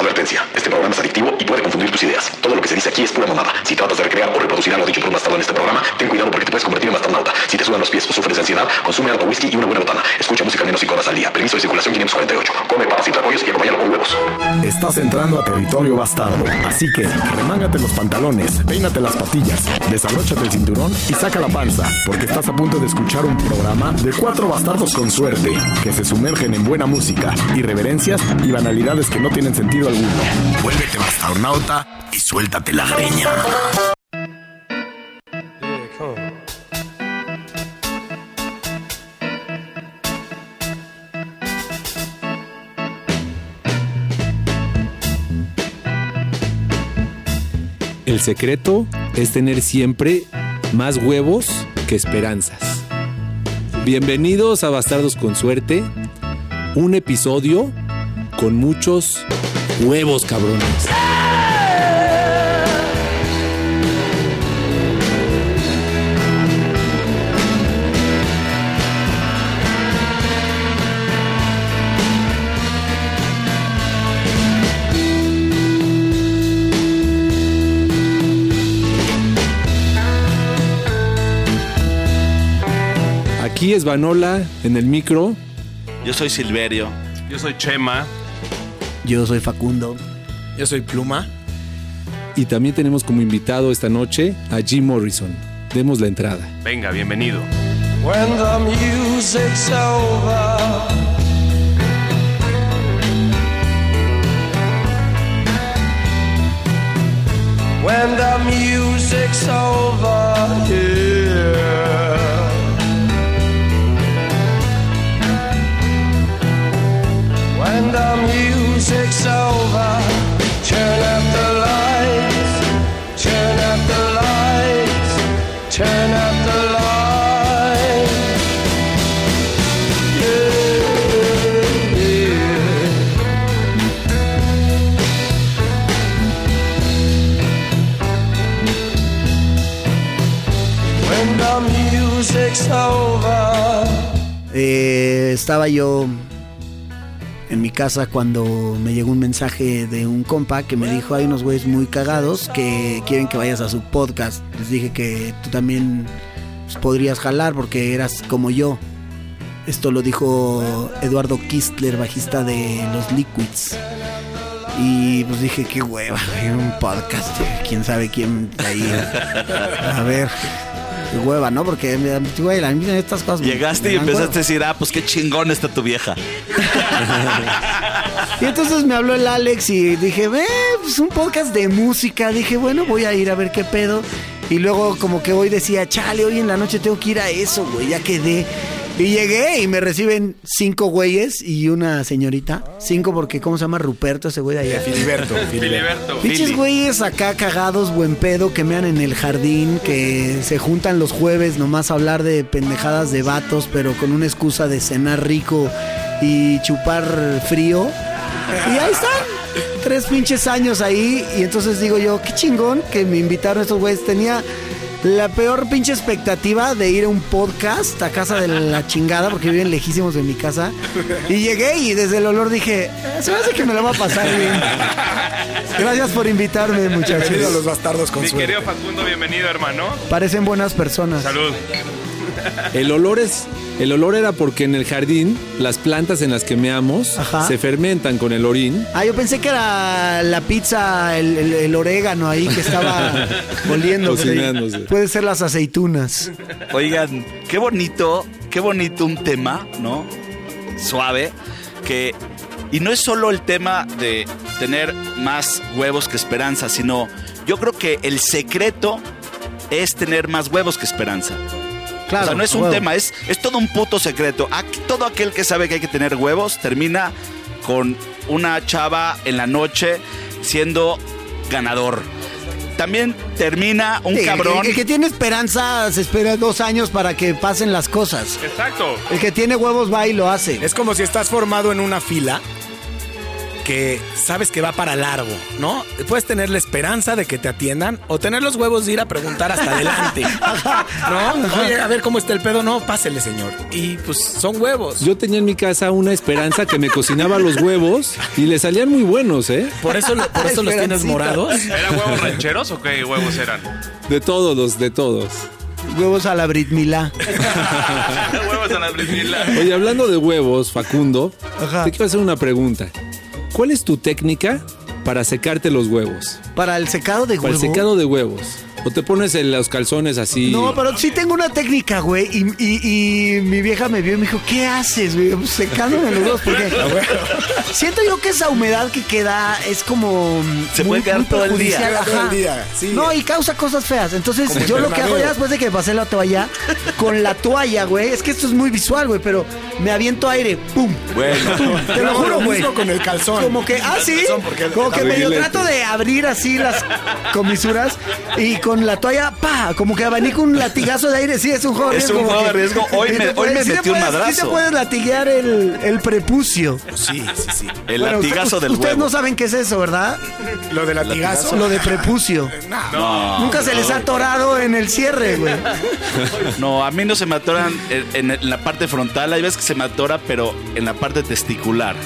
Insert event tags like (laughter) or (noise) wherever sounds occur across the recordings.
Advertencia, este programa es adictivo y puede confundir tus ideas. Todo lo que se dice aquí es pura mamada. Si tratas de recrear o reproducir algo dicho por un bastardo en este programa, ten cuidado porque te puedes convertir en bastardauta. Si te sudan los pies o sufres de ansiedad, consume alto whisky y una buena botana. Escucha música menos 5 horas al día. Permiso de circulación 548. Come papas y pollos y acompáñalo con huevos. Estás entrando a territorio bastardo. Así que remángate los pantalones, peínate las patillas, desabróchate el cinturón y saca la panza, porque estás a punto de escuchar un programa de cuatro bastardos con suerte, que se sumergen en buena música, irreverencias y banalidades que no tienen sentido alguno. Vuélvete bastardonauta y suéltate la greña. El secreto es tener siempre más huevos que esperanzas. Bienvenidos a Bastardos con Suerte, un episodio con muchos huevos cabrones. Aquí es Vanola en el micro. Yo soy Silverio. Yo soy Chema. Yo soy Facundo. Yo soy Pluma. Y también tenemos como invitado esta noche a Jim Morrison. Demos la entrada. Venga, bienvenido. When the music's over When the music's over here When the music's over. Turn up the lights. Turn up the lights. Turn up the lights Yeah, yeah. When the music's over. Eh, estaba yo en mi casa cuando me llegó un mensaje de un compa que me dijo hay unos güeyes muy cagados que quieren que vayas a su podcast. Les dije que tú también pues, podrías jalar porque eras como yo. Esto lo dijo Eduardo Kistler, bajista de los Liquids. Y pues dije, qué hueva, güey, (laughs) un podcast, quién sabe quién ahí. A ver, hueva, ¿no? Porque, güey, a mí estas cosas... me- Llegaste y empezaste hueva. a decir, ah, pues qué chingón está tu vieja. (laughs) Y entonces me habló el Alex y dije, ve, pues un podcast de música. Dije, bueno, voy a ir a ver qué pedo. Y luego como que hoy decía, chale, hoy en la noche tengo que ir a eso, güey, ya quedé. Y llegué y me reciben cinco güeyes y una señorita. Cinco porque, ¿cómo se llama? Ruperto, ese güey de allá. (laughs) Filiberto. Filiberto. Pinches güeyes acá cagados, buen pedo, que mean en el jardín, que se juntan los jueves nomás a hablar de pendejadas de vatos, pero con una excusa de cenar rico y chupar frío. Y ahí están, tres pinches años ahí. Y entonces digo yo, qué chingón que me invitaron estos güeyes. Tenía la peor pinche expectativa de ir a un podcast a casa de la (laughs) chingada, porque viven lejísimos de mi casa. Y llegué y desde el olor dije, "Eh, se me hace que me la va a pasar bien. Gracias por invitarme, muchachos. Bienvenido a los bastardos con Mi suerte. querido Facundo, bienvenido, hermano. Parecen buenas personas. Salud. El olor es. El olor era porque en el jardín las plantas en las que meamos Ajá. se fermentan con el orín. Ah, yo pensé que era la pizza, el, el- el orégano ahí que estaba (laughs) oliendo. Cocinándose. Puede ser las aceitunas. Oigan, qué bonito, qué bonito un tema, ¿no? Suave, que... Y no es solo el tema de tener más huevos que esperanza, sino yo creo que el secreto es tener más huevos que esperanza. Claro. o sea, no es un huevo. tema, es, es todo un puto secreto. Aquí, todo aquel que sabe que hay que tener huevos termina con una chava en la noche siendo ganador. También termina un Sí, el- cabrón. El, que tiene esperanza se espera dos años para que pasen las cosas. Exacto. El que tiene huevos va y lo hace. Es como si estás formado en una fila que sabes que va para largo, ¿no? Puedes tener la esperanza de que te atiendan o tener los huevos de ir a preguntar hasta adelante. (laughs) ¿No? Oye, a ver cómo está el pedo. No, pásele, señor. Y pues son huevos. Yo tenía en mi casa una esperanza que me cocinaba los huevos y le salían muy buenos, ¿eh? Por eso, lo- por eso los tienes morados. ¿Eran huevos rancheros o qué huevos eran? De todos los, de todos. Huevos a la Brit Milá. (laughs) huevos a la brismila. Oye, hablando de huevos, Facundo, Ajá. te quiero hacer una pregunta. ¿Cuál es tu técnica para secarte los huevos? Para el secado de Para el secado de huevos. O te pones en los calzones así. No, pero sí tengo una técnica, güey. Y, y- y mi vieja me vio y me dijo, ¿qué haces, güey? Pues, Secándome los huevos. Porque (laughs) siento yo que esa humedad que queda es como. Se puede quedar todo el día. perjudicial, Todo el ajá. día, sí. No, y causa cosas feas. Entonces, Como yo lo que hago ya después de que pasé la toalla, con la toalla, güey, es que esto es muy visual, güey, pero me aviento aire, ¡pum! Bueno, Te lo juro, güey. con el calzón. Como que, ah, sí. Como que medio trato de abrir así las comisuras y con la toalla, pa, como que abanico un latigazo de aire. Sí, es un juego de Es un juego de riesgo. Hoy me- hoy me metí un puedes- Sí madrazo. te puedes latiguear el, el prepucio. Sí, sí, sí. el Bueno, latigazo usted- del Ustedes huevo. no saben qué es eso, ¿verdad? Lo del latigazo. Lo de prepucio. No. Nunca se les ha atorado en el cierre, güey. No, a mí no se me atoran en, en la parte frontal. Hay veces que se me atora, pero en la parte testicular.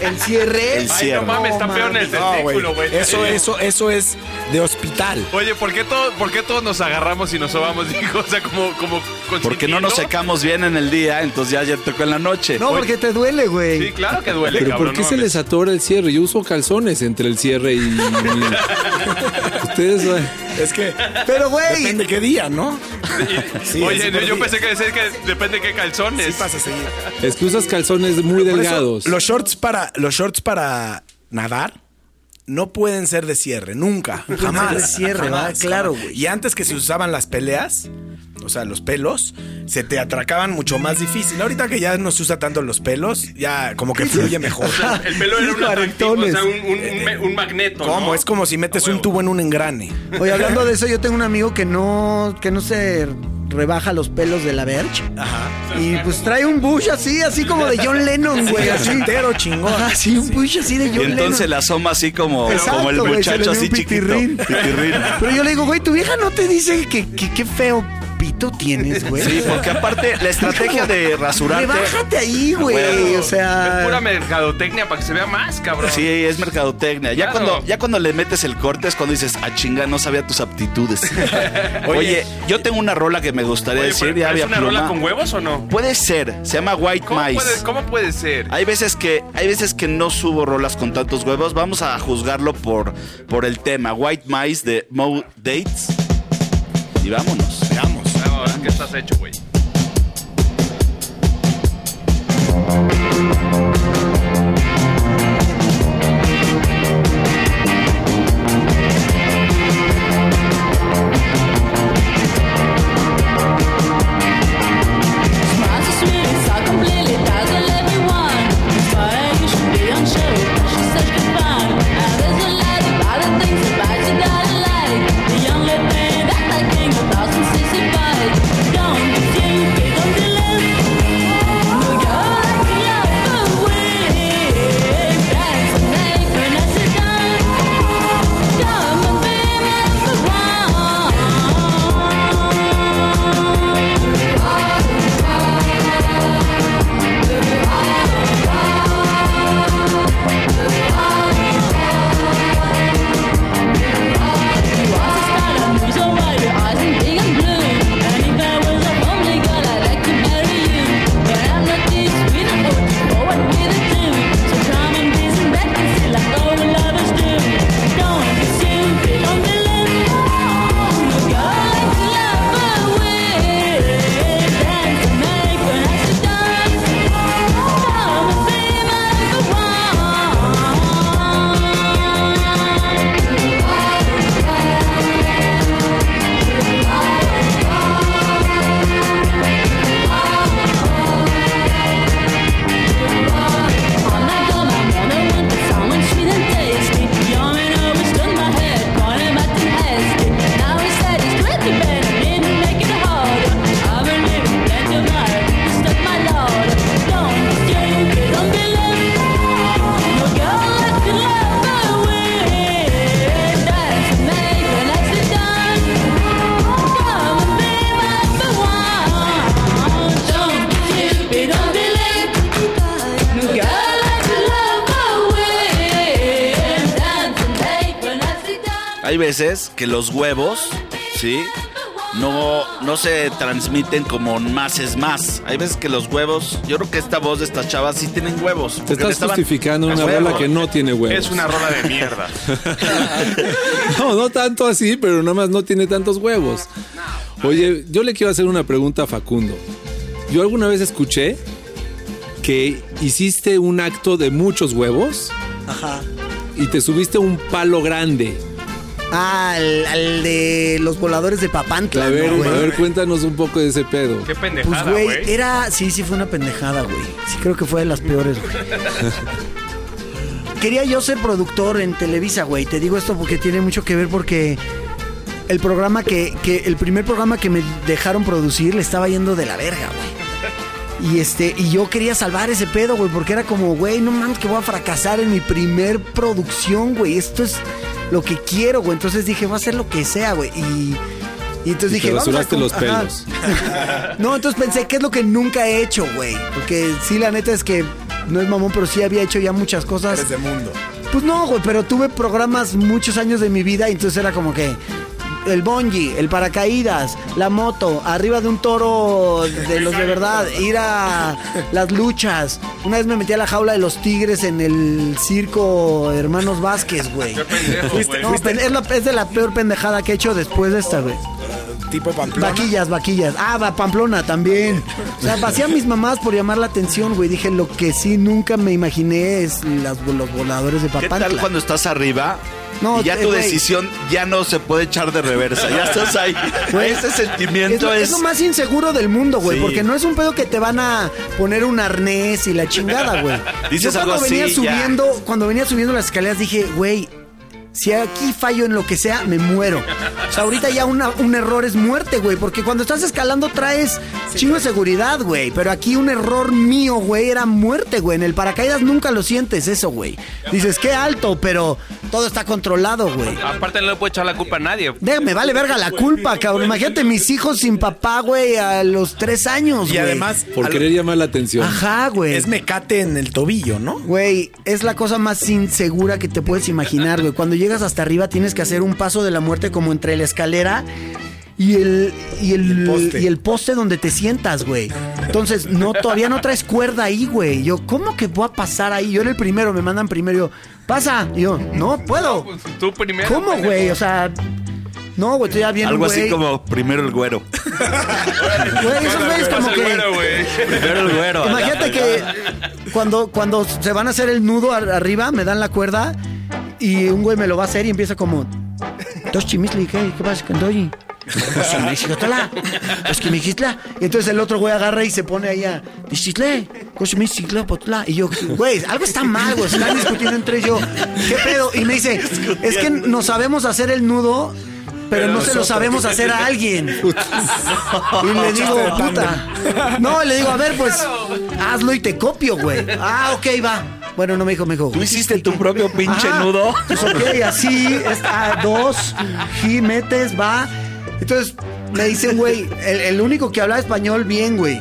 El cierre. El Ay, no cierre. mames, está peor en el testículo, güey. Eso, eso, eso es de hospital. Oye, ¿por qué, todo, ¿por qué todos nos agarramos y nos sobamos, (laughs) dijo? O sea, como, como Porque no nos secamos bien en el día, entonces ya, ya tocó en la noche. No, porque te duele, Sí, güey. claro que duele, ¿Pero cabrón. por qué no se mames. les atora el cierre? Yo uso calzones entre el cierre y... (laughs) Ustedes... eh, Es que Pero, güey. depende qué día, ¿no? Sí, Oye, yo pensé que decir que depende de qué calzones. Sí pasa seguido. Es que usas calzones muy eso, delgados. los shorts para los shorts para nadar no pueden ser de cierre, nunca, jamás. ser de cierre, ¿va? Claro, jamás. güey. Y antes que se usaban las peleas, o sea, los pelos, se te atracaban mucho más difícil. Ahorita que ya no se usa tanto los pelos, ya como que fluye (laughs) mejor. O sea, el pelo era un atractivo, o sea, un, un, un, me- un magneto, ¿Cómo? ¿no? Es como si metes un tubo en un engrane. Oye, hablando de eso, yo tengo un amigo que no, que no se rebaja los pelos de la Verge. Ajá. Y pues trae un bush así, así como de John Lennon, güey. Así Entero chingón. Ajá, sí, un bush así de Y John entonces Lennon. la asoma así como, Exacto, como el güey, se le muchacho así chiquito. pitirrín. Pitirrín. Pero yo le digo, güey, tu vieja no te dice que- qué feo pito tienes, güey. Sí, porque aparte la estrategia de rasurarte. Rebájate ahí, güey. O sea. Es pura mercadotecnia para que se vea más, cabrón. Sí, es mercadotecnia. Ya, Claro. cuando, ya cuando le metes el corte es cuando dices, a chinga, no sabía tus aptitudes. (laughs) Oye, yo tengo una rola que me gustaría Oye, decir. pero ya ¿es había una rola con huevos o no? Puede ser, se llama White ¿Cómo Mice. puede, ¿Cómo puede ser? Hay veces que hay veces que no subo rolas con tantos huevos. Vamos a juzgarlo por, por el tema. White Mice de Mo Dates. Y vámonos. ¿Qué estás hecho, güey? Que los huevos, ¿sí? No, no se transmiten como más es más. Hay veces que los huevos, yo creo que esta voz de estas chavas sí tienen huevos. Te estás estaban- justificando una Huevos. rola que no tiene huevos. Es una rola de mierda. (laughs) No, no tanto así, pero nada más no tiene tantos huevos. Oye, yo le quiero hacer una pregunta a Facundo. Yo alguna vez escuché que hiciste un acto de muchos huevos Ajá. y te subiste un palo grande. Ah, al, al de los voladores de Papantla. A ver, ¿no, güey? a ver, cuéntanos un poco de ese pedo. Qué Pues, pendejada, güey, güey. era. Sí, sí, fue una pendejada, güey. Sí, creo que fue de las peores, güey. (laughs) Quería yo ser productor en Televisa, güey. Te digo esto porque tiene mucho que ver porque el programa que, que el primer programa que me dejaron producir le estaba yendo de la verga, güey. Y este, y yo quería salvar ese pedo, güey, porque era como, güey, no mames que voy a fracasar en mi primer producción, güey. Esto es lo que quiero, güey. Entonces dije, voy a hacer lo que sea, güey. Y, y entonces Y dije, te vamos a los pelos. (laughs) No, entonces pensé, ¿qué es lo que nunca he hecho, güey? Porque sí, la neta es que no es mamón, pero sí había hecho ya muchas cosas. Eres de mundo. Pues no, güey, pero tuve programas muchos años de mi vida y entonces era como que el bungee, el paracaídas, la moto, arriba de un toro de los de verdad, ir a las luchas. Una vez me metí a la jaula de los tigres en el circo Hermanos Vázquez, güey. Qué pendejo, güey. No, es, la- es de la peor pendejada que he hecho después de esta, güey. Tipo Pamplona. Vaquillas, vaquillas. Ah, va, Pamplona también. O sea, vacía mis mamás por llamar la atención, güey. Dije, lo que sí nunca me imaginé es las- los voladores de ¿Qué Papantla. tal cuando estás arriba? No, y ya eh, tu decisión ya no se puede echar de reversa. Ya estás ahí. (laughs) Güey, Ese Es sentimiento lo, es. es lo más inseguro del mundo, güey. Sí. Porque no es un pedo que te van a poner un arnés y la chingada, güey. (laughs) Dices Yo cuando algo así, venía ya. subiendo, cuando venía subiendo las escaleras dije, güey, si aquí fallo en lo que sea, me muero. O sea, ahorita ya una- un error es muerte, güey. Porque cuando estás escalando traes chingo de seguridad, güey. Pero aquí un error mío, güey, era muerte, güey. En el paracaídas nunca lo sientes eso, güey. Dices, qué alto, pero todo está controlado, güey. Aparte, no le puede echar la culpa a nadie. Déjame, vale verga la culpa, cabrón. Imagínate mis hijos sin papá, güey, a los tres años, Y güey. además, Por al- querer llamar la atención. Ajá, güey. es mecate en el tobillo, ¿no? Güey, es la cosa más insegura que te puedes imaginar, güey. Cuando llegas hasta arriba tienes que hacer un paso de la muerte como entre la escalera y el, y el, el poste. y el poste donde te sientas, güey. Entonces, no, todavía no traes cuerda ahí, güey. Yo, ¿cómo que voy a pasar ahí? Yo era el primero, me mandan primero. Yo, pasa. Y yo, no puedo. Pues, Tú primero. ¿Cómo, güey? O sea, no, güey, estoy ya bien, Algo así como primero el güero. (laughs) Güey, esos güeyes como Pasa el que... güero, güey. Primero el güero. Imagínate que cuando, cuando se van a hacer el nudo ar- arriba, me dan la cuerda y un güey me lo va a hacer y empieza como... Dos chimisli, ¿qué? ¿Qué pasa con Doyi? Pues me dice, "Tala, pues que me dijiste la". Y entonces el otro güey agarra y se pone ahí a... Y yo, güey, algo está mal, güey. Están discutiendo entre yo. ¿Qué pedo? Y me dice, es que no sabemos hacer el nudo... Pero, no se lo sabemos hacer a alguien. Y le digo, puta. No, le digo, a ver, pues, hazlo y te copio, güey. Ah, ok, va. Bueno, no me dijo, me dijo. ¿Tú hiciste tu propio pinche Ajá. nudo? (laughs) Pues ok, así, está, dos, y metes, va. Entonces, me dicen, güey, el, el único que hablaba español bien, güey.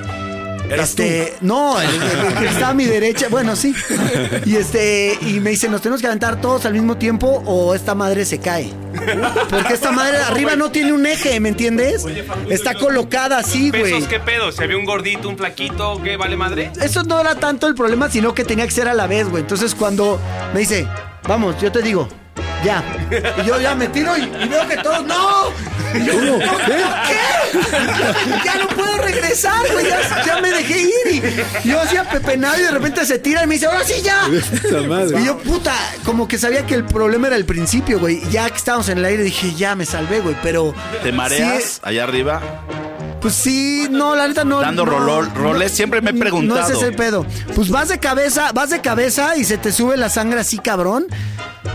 Eras Este, no, el, el que está a mi derecha, bueno, sí. Y este, y me dicen, nos tenemos que aventar todos al mismo tiempo o esta madre se cae. Porque esta madre arriba no tiene un eje, ¿me entiendes? Está colocada así, güey. ¿Pesos qué pedo? ¿Se había un gordito, un flaquito? ¿Qué vale madre? Eso no era tanto el problema, sino que tenía que ser a la vez, güey. Entonces cuando me dice, vamos, yo te digo, ya. Y yo ya me tiro y, y veo que todos, ¡no! "¿No, ¿Qué? Ya, ya no puedo regresar, güey. Ya, ya me dejé ir. Y yo hacía pepenado y de repente se tira y me dice, ahora sí ya. (laughs) Madre. Y yo, puta, como que sabía que el problema era el principio, güey. Ya que estábamos en el aire dije, ya me salvé, güey. Pero. ¿Te mareas sí, allá arriba? pues sí, no, la neta no. Dando no, rolol- roles, siempre me he No preguntado. ese es el pedo. Pues vas de cabeza, vas de cabeza y se te sube la sangre así, cabrón.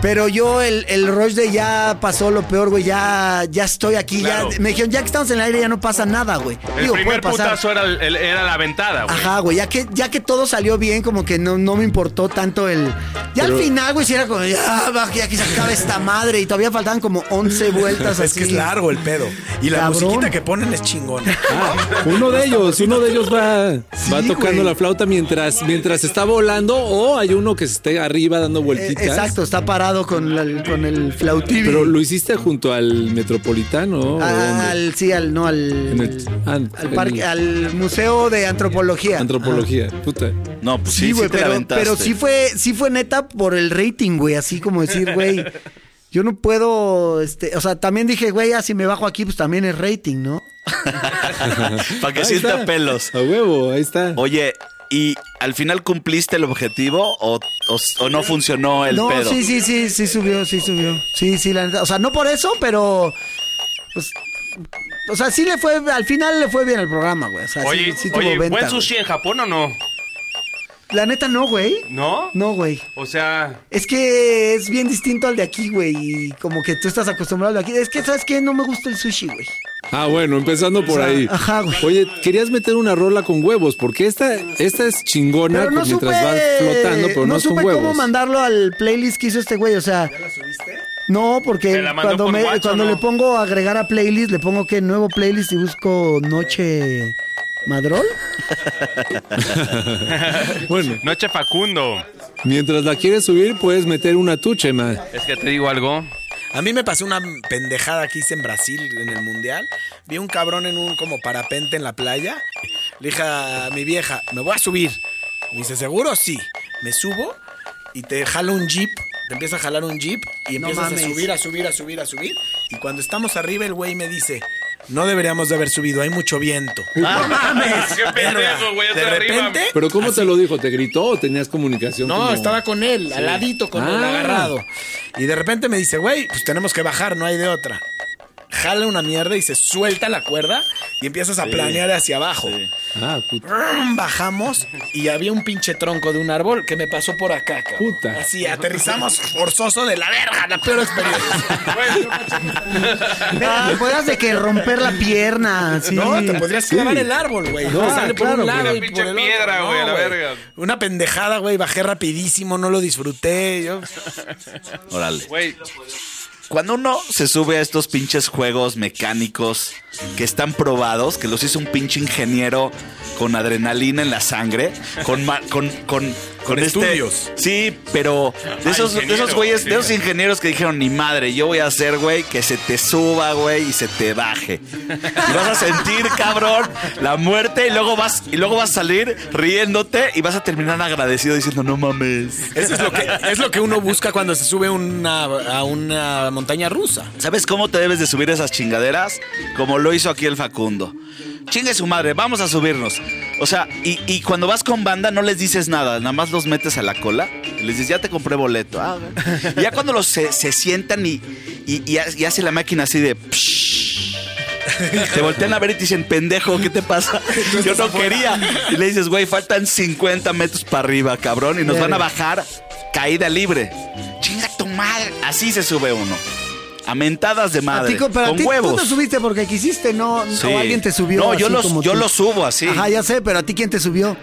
Pero yo, el, el rush de ya pasó lo peor, güey. Ya, ya estoy aquí. Claro. Ya, me dijeron, ya que estamos en el aire, ya no pasa nada, güey. El Digo, primer puede pasar. putazo era, el- el- era la ventada, güey. Ajá, güey, ya que, ya que todo salió bien, como que no, no me importó tanto el... Ya al final, güey, si era como, ya, ya que se acabe esta madre y todavía faltaban como 11 vueltas (laughs) Es así. que es largo el pedo. Y la Cabrón. musiquita que ponen es chingona. Ah, uno de ellos, uno de ellos va, va tocando güey. la flauta mientras, mientras está volando o hay uno que se esté arriba dando Eh, vueltitas. Exacto, está parado con, la- con el flautivi. Pero lo hiciste junto al Metropolitano. ¿o Ah, al, sí, al, no, al, En el- ah, al, en parque, el- al Museo de Antropología. Antropología. Puta. No, pues Sí, sí, sí, güey, te la pero, pero sí fue, sí fue neta por el rating, güey. Así como decir, güey, yo no puedo, este, o sea, también dije, güey, ah, si me bajo aquí, pues también es rating, ¿no? (laughs) Para que Ahí sienta está. pelos. A huevo, ahí está. Oye, ¿y al final cumpliste el objetivo o, o- o no funcionó el no, pedo? sí, sí, sí, sí subió, sí subió. Sí, sí, la neta. O sea, no por eso, pero, pues, o sea, sí le fue, al final le fue bien al programa, güey. O sea, sí- Oye, sí, tuvo oye venta, ¿buen güey. sushi en Japón o no? La neta no, güey. ¿No? No, güey. O sea, Es que es bien distinto al de aquí, güey. Y como que tú estás acostumbrado al de aquí. Es que, ¿sabes qué? No me gusta el sushi, güey. Ah, bueno, empezando por O sea, ahí. ajá, güey. Oye, querías meter una rola con huevos, porque esta, esta es chingona Pero no mientras supe, vas flotando, pero no, es con supe huevos. cómo mandarlo al playlist que hizo este güey, o sea... No, porque ¿Te la mandó cuando, por me, WhatsApp cuando no? le pongo agregar a playlist, le pongo que nuevo playlist y busco Noche Madrol. (laughs) Bueno, Noche Facundo. mientras la quieres subir, puedes meter una tuche, man. Es que te digo algo. A mí me pasó una pendejada que hice en Brasil en el mundial. Vi un cabrón en un como parapente en la playa. Le dije a mi vieja, me voy a subir. Me dice, ¿seguro? Sí. Me subo y te jala un jeep. Te empieza a jalar un jeep y No empiezas a subir, a subir, a subir, a subir. Y cuando estamos arriba, el güey me dice, no deberíamos de haber subido, hay mucho viento. ¡No mames! ¡Qué pendejo, güey! De repente, Pero ¿cómo te lo dijo? ¿Te gritó o tenías comunicación? No, como- estaba con él, al ladito, con él Ah. agarrado. Y de repente me dice, güey, pues tenemos que bajar, no hay de otra. Jala una mierda y se suelta la cuerda y empiezas a planear hacia abajo. Ah, puta. Brum, Bajamos y había un pinche tronco de un árbol que me pasó por acá, cabrón. Puta. Así, aterrizamos forzoso de la verga, la peor experiencia. (laughs) Ah, podías de que romper la pierna. Sí. No, te podrías clavar el árbol, güey. No, Sale por claro, un lado y por el piedra, güey, No, la verga. Una pendejada, güey. Bajé rapidísimo, no lo disfruté. Yo... Órale. Güey, Cuando uno se sube a estos pinches juegos mecánicos que están probados, que los hizo un pinche ingeniero con adrenalina en la sangre, con con con Con este- estudios. Sí, pero de Ah, esos, de esos güeyes, de esos ingenieros que dijeron, ni madre, yo voy a hacer, güey, que se te suba, güey, y se te baje. Y vas a sentir, cabrón, la muerte y luego vas, y luego vas a salir riéndote y vas a terminar agradecido diciendo, no mames. Eso es lo que, es lo que uno busca cuando se sube una- a una montaña rusa. ¿Sabes cómo te debes de subir esas chingaderas? Como lo hizo aquí el Facundo. Chingue su madre, vamos a subirnos. O sea, y, y cuando vas con banda no les dices nada, nada más los metes a la cola y les dices, ya te compré boleto. Ah, y ya cuando los se, se sientan y, y, y ha- y hace la máquina así de... te voltean a ver y te dicen, pendejo, ¿qué te pasa? Yo no quería. Y le dices, güey, faltan 50 metros para arriba, cabrón, y nos van a bajar caída libre. Madre. Así se sube uno. A mentadas de A madre. ti, a con ti, huevos. tú te subiste porque quisiste, no, Sí. o alguien te subió. No, yo así los- como yo tú. lo subo así. Ajá, ya sé, pero a ti quién te subió.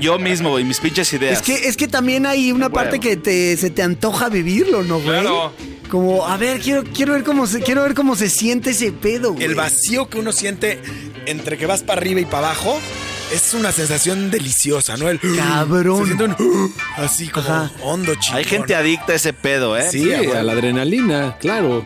Yo mismo, güey, mis pinches ideas. Es que, es que también hay una parte que te, se te antoja vivirlo, ¿no, güey? Claro. Como, a ver, quiero, quiero ver cómo se, quiero ver cómo se siente ese pedo, güey. El vacío que uno siente entre que vas para arriba y para abajo es una sensación deliciosa, ¿no? El (gasps) Cabrón. Se siente un (gasps) así como Ajá. hondo chingón. Hay gente adicta a ese pedo, ¿eh? Sí, a la adrenalina, claro.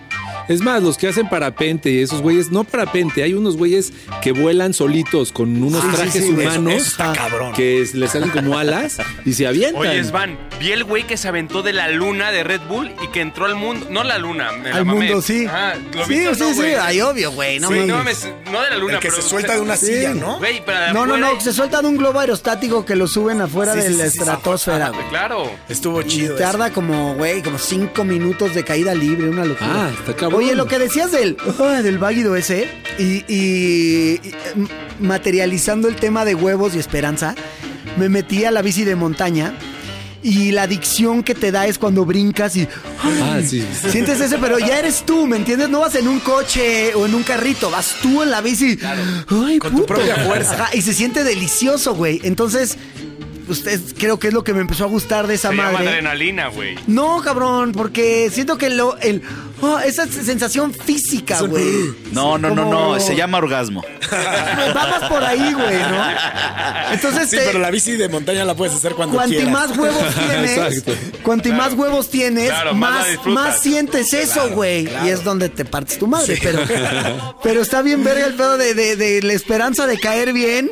Es más, los que hacen parapente y esos güeyes, no parapente, hay unos güeyes que vuelan solitos con unos Ah, sí, trajes sí, humanos eso está cabrón. que les salen como alas y se avientan. Oye, Svan, vi el güey que se aventó de la luna de Red Bull y que entró al mundo. No la luna, me la Al mamé. mundo, sí. Ajá, ¿lo sí, sí, no, sí. Ay, obvio, güey. No, no mames, no de la luna, El que pero- se suelta de una silla, ¿no? Güey, para No, no, afuera no, y- se suelta de un globo aerostático que lo suben afuera Sí, de sí, la estratosfera, güey. Claro. Estuvo Y chido. eso. tarda como, güey, como cinco minutos de caída libre, una locura. Ah, está cabrón. Oye, lo que decías del, ah, del váguido ese, y, y- y, m- materializando el tema de huevos y esperanza, me metí a la bici de montaña y la adicción que te da es cuando brincas y... Ah, sí. Sientes ese, pero ya eres tú, ¿me entiendes? No vas en un coche o en un carrito, vas tú en la bici. Ay, Con tu propia fuerza. Ajá, y se siente delicioso, güey. Entonces, usted creo que es lo que me empezó a gustar de esa Se llama madre. adrenalina, güey. No, cabrón, porque siento que lo, el, oh, esa sensación física, güey. No, no, no, Como- no. Se llama orgasmo. Va más por ahí, güey, ¿no? Entonces, Sí, te- pero la bici de montaña la puedes hacer cuando cuanti quieras. más huevos (laughs) tienes, cuanti más huevos tienes, Claro, más más, sientes eso, güey. Y es donde te partes tu madre, pero, (laughs) pero está bien verga el pedo de, de- de la esperanza de caer bien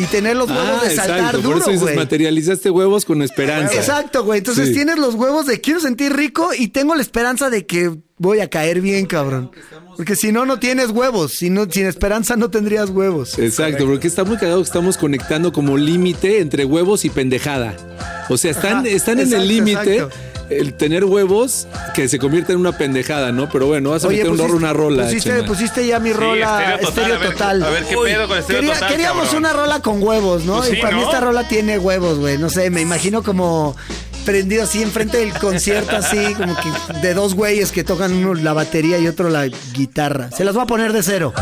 y tener los huevos Ah, de saltar exacto. Por duro, eso dices, güey. materializaste huevos con esperanza. Exacto, güey. Entonces Sí. tienes los huevos de quiero sentir rico y tengo la esperanza de que voy a caer bien, cabrón. Porque si no, no tienes huevos. Si no, sin esperanza no tendrías huevos. Exacto, porque está muy cagado que estamos conectando como límite entre huevos y pendejada. O sea, están, Ajá, están en el límite. El tener huevos que se convierte en una pendejada, ¿no? Pero bueno, vas a meter un pusiste- rol- una rola. Pusiste, Chema. pusiste ya mi Sí, rola estéreo estéreo total, total. a ver- a ver qué pedo con estéreo Quería- total, Queríamos cabrón. una rola con huevos, ¿no? Pues y sí, para mí esta rola tiene huevos, güey. No sé, me imagino como prendido así enfrente del concierto, así como que de dos güeyes que tocan uno la batería y otro la guitarra. Se las voy a poner de cero.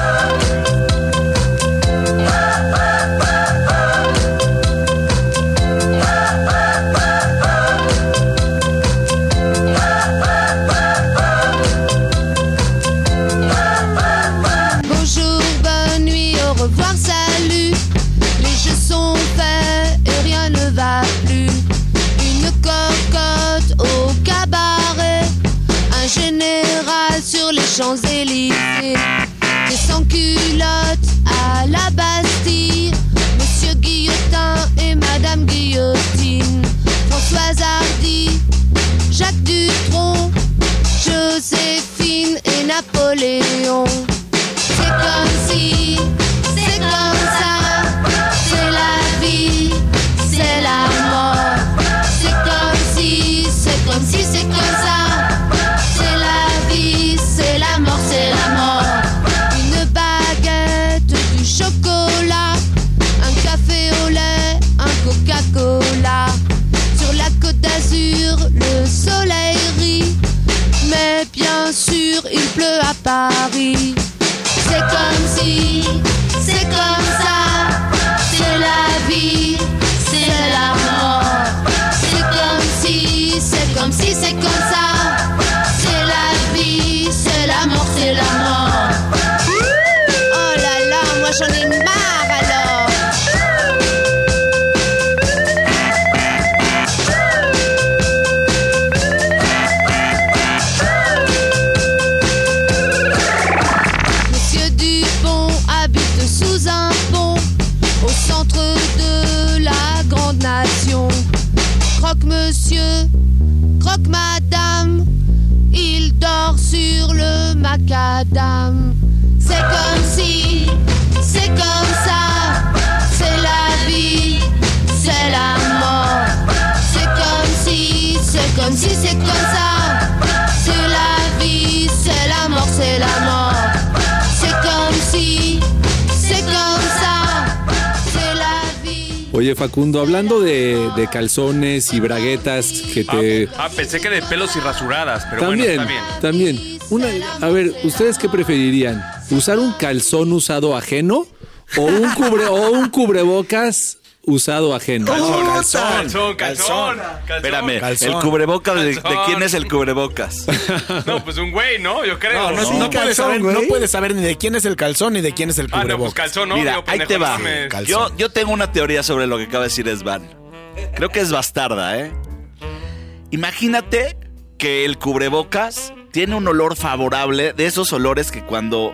Hablando de, de calzones y braguetas que te... Ah, pensé que de pelos y rasuradas, pero también, bueno, está bien. también. Una, a ver, ¿ustedes qué preferirían? ¿Usar un calzón usado ajeno o un, cubre, o un cubrebocas usado ajeno? Calzón, calzón, calzón, calzón. calzón. Espérame, Calzón. el cubrebocas, de, quién es el cubrebocas? (laughs) No, pues un güey, ¿no? Yo creo. No, no, no puedes saber, no puedes saber ni de quién es el calzón ni de quién es el Ah, no, pues cubrebocas. calzón, no. Mira, ahí te va. no. Yo, yo tengo una teoría sobre lo que acaba de decir Esban. Creo que es bastarda, ¿eh? Imagínate que el cubrebocas tiene un olor favorable, de esos olores que cuando,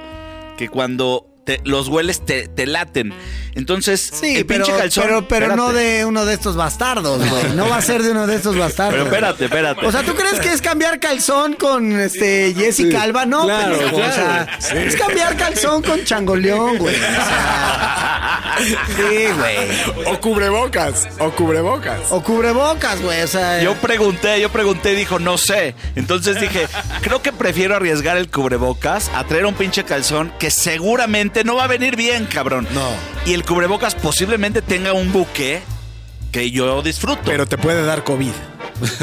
que cuando te- los hueles te, te laten. Entonces, Sí, el pero, pinche calzón. pero, pero no de uno de estos bastardos, güey. No va a ser de uno de estos bastardos. Pero espérate, espérate. O sea, ¿tú crees que es cambiar calzón con este Jessica Sí, Alba? No, claro, pendejo, o sea, es cambiar calzón con changoleón, güey. O sea, sí, güey. O cubrebocas, o cubrebocas. O cubrebocas, güey. O sea, Yo pregunté, yo pregunté y dijo, no sé. Entonces dije, creo que prefiero arriesgar el cubrebocas a traer un pinche calzón que seguramente no va a venir bien, cabrón. No. Y el cubrebocas posiblemente tenga un buque que yo disfruto. Pero te puede dar COVID.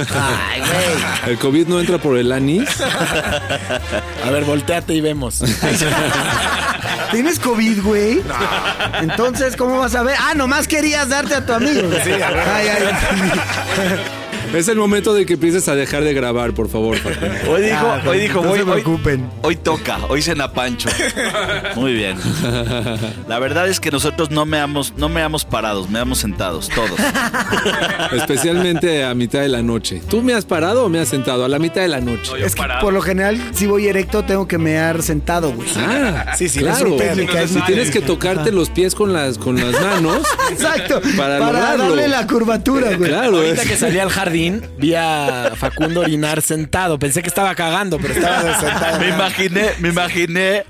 ay, güey. (laughs) ¿El COVID no entra por el anis? (laughs) A ver, volteate y vemos. (laughs) ¿Tienes COVID, güey? Entonces, ¿cómo vas a ver? Ah, nomás querías darte a tu amigo. Sí, a ver. Ay, ay, Es el momento de que empieces a dejar de grabar, por favor. (laughs) Hoy dijo, Ah, hoy dijo, no hoy, se hoy- preocupen. hoy toca, hoy cena Pancho. (laughs) Muy bien. La verdad es que nosotros no meamos, no meamos parados, meamos sentados, todos. (laughs) Especialmente a mitad de la noche. ¿Tú me has parado o me has sentado? A la mitad de la noche. Es que por lo general, si voy erecto, tengo que mear sentado, güey. Ah, Sí, sí, claro. técnica, Si tienes que tocarte los pies con las, con las manos. Exacto. Para darle la curvatura, güey. Claro, Ahorita es- que salí al jardín, vi a Facundo orinar sentado. Pensé que estaba cagando, pero estaba (laughs) sentado. Me imaginé, me imaginé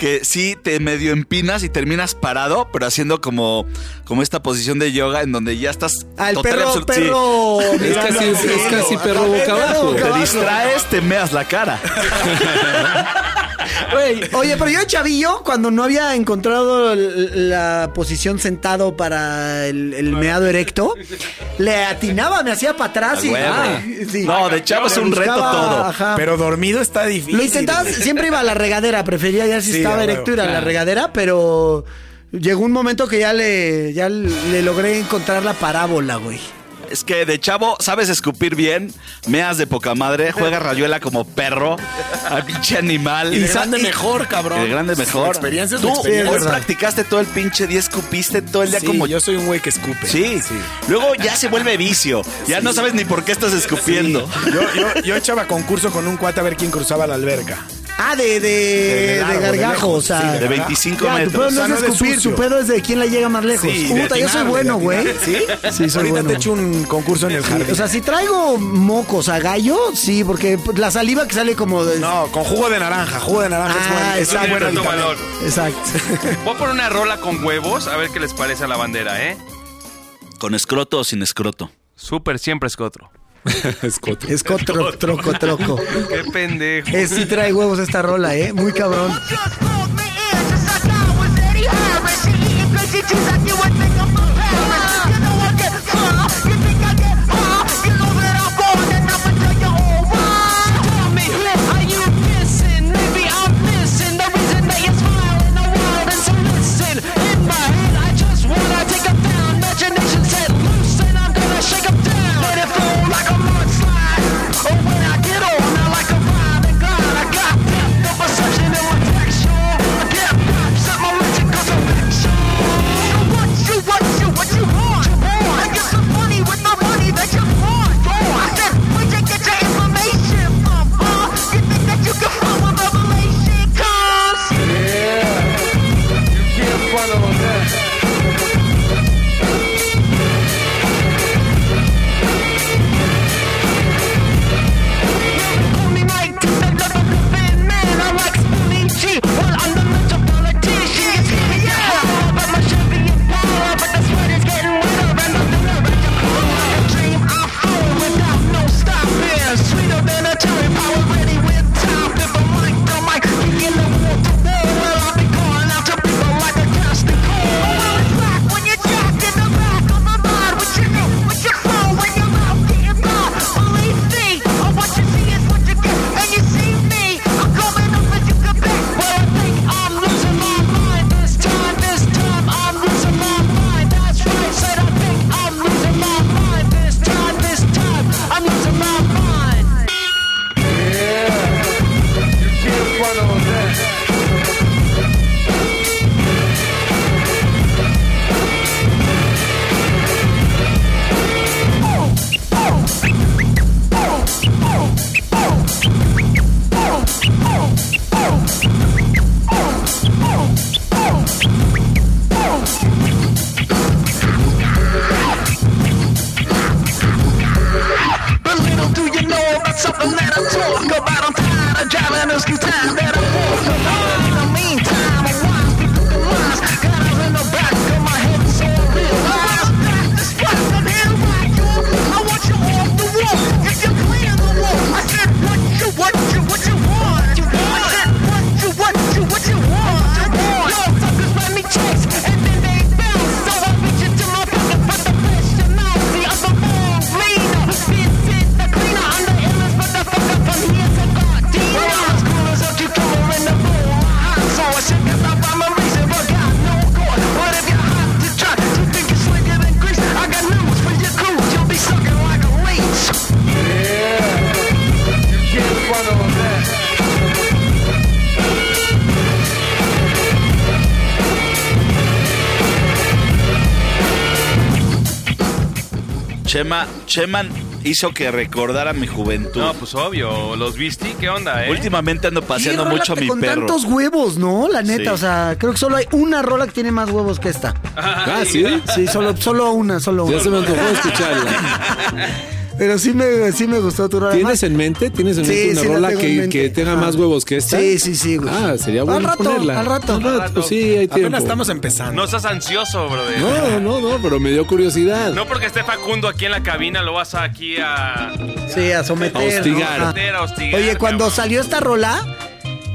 que sí te medio empinas y terminas parado, pero haciendo como, como esta posición de yoga en donde ya estás Al total y perro, sí. (laughs) Es casi, es perro boca abajo. Te distraes, te meas la cara. (laughs) Güey, Oye, pero yo, chavillo, cuando no había encontrado la posición sentado para el, el meado erecto, le atinaba, me hacía para atrás y. Ah, sí. No, de chavo es un reto todo. ajá. Pero dormido está difícil. Lo intentaba, siempre iba a la regadera, prefería ya si Sí, estaba erecto ir a la regadera, pero llegó un momento que ya le, ya le logré encontrar la parábola, güey. Es que de chavo sabes escupir bien, meas de poca madre, juega rayuela como perro, a pinche animal. Y de grande y- mejor, cabrón. De grande mejor. Experiencia es Tú experiencia. hoy practicaste todo el pinche día, escupiste todo el día Sí, como yo soy un güey que escupe. Sí. Luego ya se vuelve vicio. Ya no sabes ni por qué estás escupiendo. Yo, yo, yo echaba concurso con un cuate a ver quién cruzaba la alberca. Ah, de, de, de, largo, de gargajo, lejos, o sea. sí, De 25 Ya, tu metros. pedo O sea, no no es de escupir, tu pedo es de quién la llega más lejos. Sí, Puta, yo soy bueno, güey. ¿Sí? Sí, soy Ahorita bueno. te echo un concurso en el jardín. O sea, si traigo mocos a gallo, sí, porque la saliva que sale como de... no, con jugo de naranja. Jugo de naranja Ah, es bueno. Es exacto. un buen Tiene tanto aditamento. valor. Exacto. (laughs) Voy a poner una rola con huevos, a ver qué les parece a la bandera, ¿eh? ¿Con escroto o sin escroto? Súper siempre es otro. (laughs) Escote. Es cotro, troco, troco. Qué pendejo. Eh, sí trae huevos esta rola, ¿eh? Muy cabrón. Chema, Chema hizo que recordara mi juventud. No, pues obvio, los viste, ¿qué onda, eh? Últimamente ando paseando mucho a mi con perro. tantos huevos, ¿no? La neta, Sí. o sea, creo que solo hay una rola que tiene más huevos que esta. (laughs) Ah, sí. Sí, solo, solo una, solo una. Ya se me antojó escucharla. (laughs) Pero sí me, sí me gustó tu rola. ¿Tienes en mente? ¿Tienes en Sí, mente una sí rola que, mente. que tenga Ajá. más huevos que esta? Sí, sí, sí, güey. Ah, sería bueno Al rato, ponerla. al rato. Al rato, pues sí, hay tiempo. Apenas estamos empezando. No seas ansioso, brother. No, no, no, pero me dio curiosidad. No porque esté Facundo aquí en la cabina lo vas aquí a... Sí, a someter. A hostigar. ¿no? Ajá. meter, a hostigar, Oye, cuando cabrón. salió esta rola,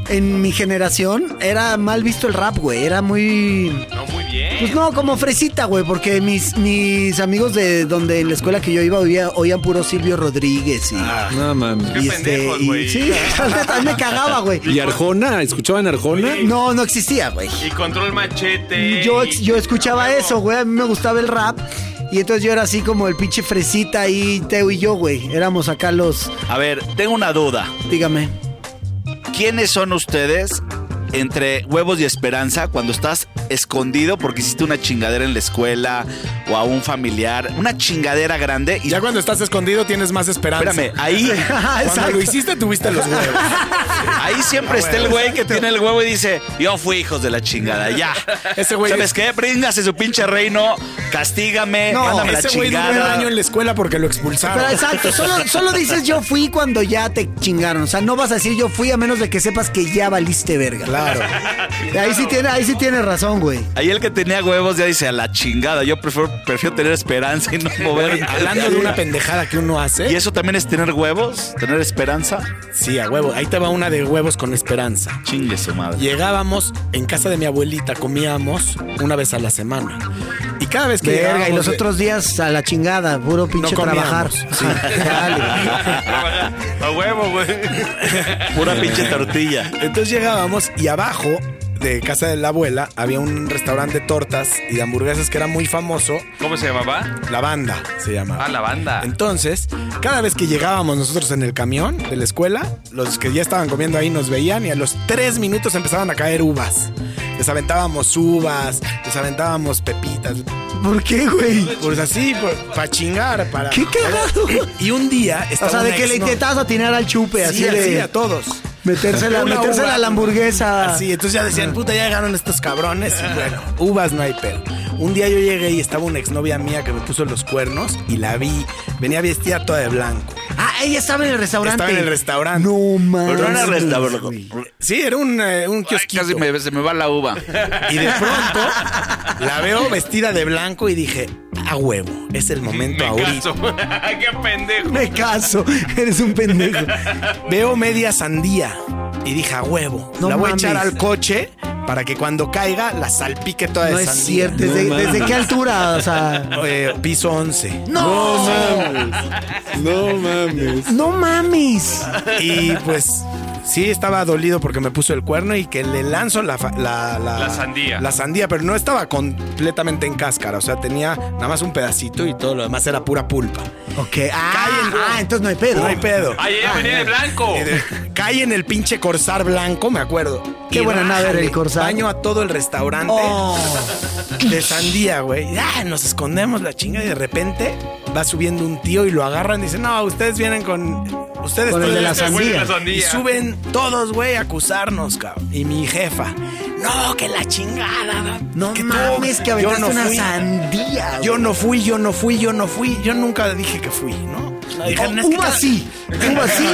en mi generación, era mal visto el rap, güey. Era muy. No, muy bien. Pues no, como fresita, güey, porque mis, mis amigos de donde en la escuela que yo iba oía- oían puro Silvio Rodríguez y. No mames. Qué y este, pendejos, y- güey. sí, (laughs) me cagaba, güey. ¿Y Arjona? ¿Escuchaban Arjona? No, no existía, güey. Y control machete. Yo, y- yo escuchaba eso, güey. A mí me gustaba el rap. Y entonces yo era así como el pinche fresita ahí, Teo y yo, güey. Éramos acá los. A ver, tengo una duda. Dígame. ¿Quiénes son ustedes entre huevos y esperanza cuando estás escondido porque hiciste una chingadera en la escuela o a un familiar? Una chingadera grande y Ya cuando estás escondido tienes más esperanza. Espérame, ahí, (laughs) Cuando Exacto. lo hiciste tuviste los huevos. (laughs) ahí siempre está el güey que tiene el huevo y dice, yo fui hijos de la chingada, ya. (laughs) Ese güey ¿Sabes qué? Bríngase su pinche reino, castígame, No, mándame la Ese güey duró un chingada. año en la escuela porque lo expulsaron. Pero exacto, solo, solo dices yo fui cuando ya te chingaron. O sea, no vas a decir yo fui a menos de que sepas que ya valiste verga. Claro. (laughs) Ahí sí tiene, ahí sí tiene razón, güey. Ahí el que tenía huevos ya dice, a la chingada, yo prefiero, prefiero tener esperanza y no (laughs) mover. Hablando de una pendejada que uno hace. ¿Y eso también es tener huevos? ¿Tener esperanza? Sí, a huevo. Ahí te va una de huevos con esperanza. Chingue su madre. Llegábamos en casa de mi abuelita, comíamos una vez a la semana. Y cada vez que Verga, y los de- otros días a la chingada, puro pinche comíamos, trabajar. sí. (laughs) Dale. A huevo, güey. Pura pinche tortilla. Entonces llegábamos y abajo de casa de la abuela había un restaurante de tortas y de hamburguesas que era muy famoso. ¿Cómo se llamaba? La banda se llamaba. Ah, la banda. Entonces, cada vez que llegábamos nosotros en el camión de la escuela, los que ya estaban comiendo ahí nos veían y a los tres minutos empezaban a caer uvas. Les aventábamos uvas, les aventábamos pepitas. ¿Por qué, güey? Pues así, para chingar, para... ¡Qué cagado! Y un día... O sea, de que le intentabas atinar al chupe, Sí, así así, de a todos. Metérsela, Una metérsela uva. a la hamburguesa. Así, entonces ya decían, puta, ya llegaron estos cabrones. Y bueno, uvas no hay pedo. Un día yo llegué y estaba una exnovia mía que me puso los cuernos y la vi. Venía vestida toda de blanco. Ah, ella estaba en el restaurante. Estaba en el restaurante. No mames. Pero no era restaurante. Sí, era un, eh, un Ay, kiosquito. casi me- se me va la uva. Y de pronto la veo vestida de blanco y dije, a huevo, es el momento Me ahorita. caso. (laughs) Qué pendejo. Me caso, eres un pendejo. Veo media sandía y dije, a huevo, No la voy a echar al coche para que cuando caiga la salpique toda No de es sandía. cierto. ¿Desde, No qué altura? O sea. (laughs) Eh, piso 11. No mames. No mames. No mames. Y pues sí estaba dolido porque me puso el cuerno y que le lanzo la, fa- la, La sandía. La sandía, pero no estaba completamente en cáscara. O sea, tenía nada más un pedacito y todo lo demás era pura pulpa. Ok. Ah, ah, entonces no hay pedo. No hay pedo. Ay, ella venía de blanco. Eh, Cae en el pinche corsar blanco, me acuerdo. Qué Y buena nave era el Corsar. Baño a todo el restaurante Oh. de sandía, güey. Ah, nos escondemos la chinga y de repente va subiendo un tío y lo agarran y dicen, no, ustedes vienen con... Ustedes Con el de la sandía. y suben todos, güey, a acusarnos, cabrón. Y mi jefa, no, que la chingada. No que tú- mames, que yo aventaste no una fui. sandía. Yo no fui, yo no fui, yo no fui. Yo nunca dije que fui, ¿no? Dijeron, es que Uva cada- sí, uva sí,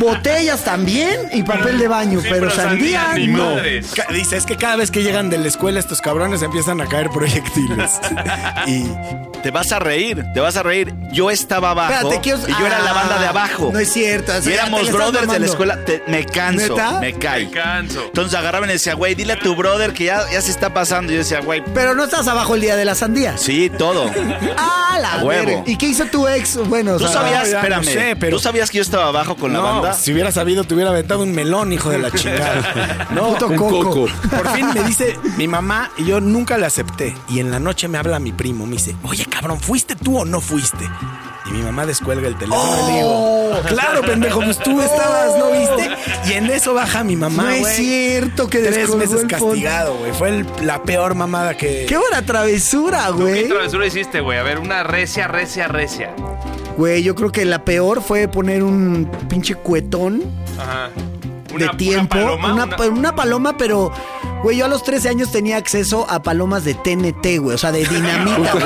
botellas también y papel de baño, Sí, pero, sandía, ni no. madres. Ca- Dice, es que cada vez que llegan de la escuela estos cabrones empiezan a caer proyectiles. (laughs) y Te vas a reír, te vas a reír. Yo estaba abajo Espérate, quiero- y yo era la Ah, banda de abajo. No es cierto. o sea, Y ya te éramos estás brothers de la mamando. escuela. Te- me canso, ¿Neta? me cae. Me canso. Entonces agarraban y decía, güey, dile a tu brother que ya, ya se está pasando. Y yo decía, güey, Pero no estás abajo el día de la sandía. sí, todo. (laughs) Ah, la A huevo. verga. ¿Y qué hizo tu ex? Bueno, o Tú sea, sabías, ya espérame, no sé, pero- ¿tú sabías que yo estaba abajo con la banda? si hubiera sabido, te hubiera aventado un melón, hijo de la (laughs) chingada. No, Puto Un coco. coco. Por fin me dice mi mamá y yo nunca le acepté. Y en la noche me habla mi primo, me dice, oye cabrón, ¿fuiste tú o no fuiste? Y mi mamá descuelga el teléfono y le digo, claro, pendejo, pues tú estabas, ¿no viste? Y en eso baja mi mamá, No es güey. cierto que Tres meses el castigado, güey. Fue el- la peor mamada que... Qué buena travesura, ¿Tú ¿Qué güey. travesura hiciste, güey? A ver, una recia, recia, recia. Güey, yo creo que la peor fue poner un pinche cuetón Ajá. de tiempo. paloma, una, una- una paloma, pero, güey, yo a los 13 años tenía acceso a palomas de TNT, güey. O sea, de dinamita, güey.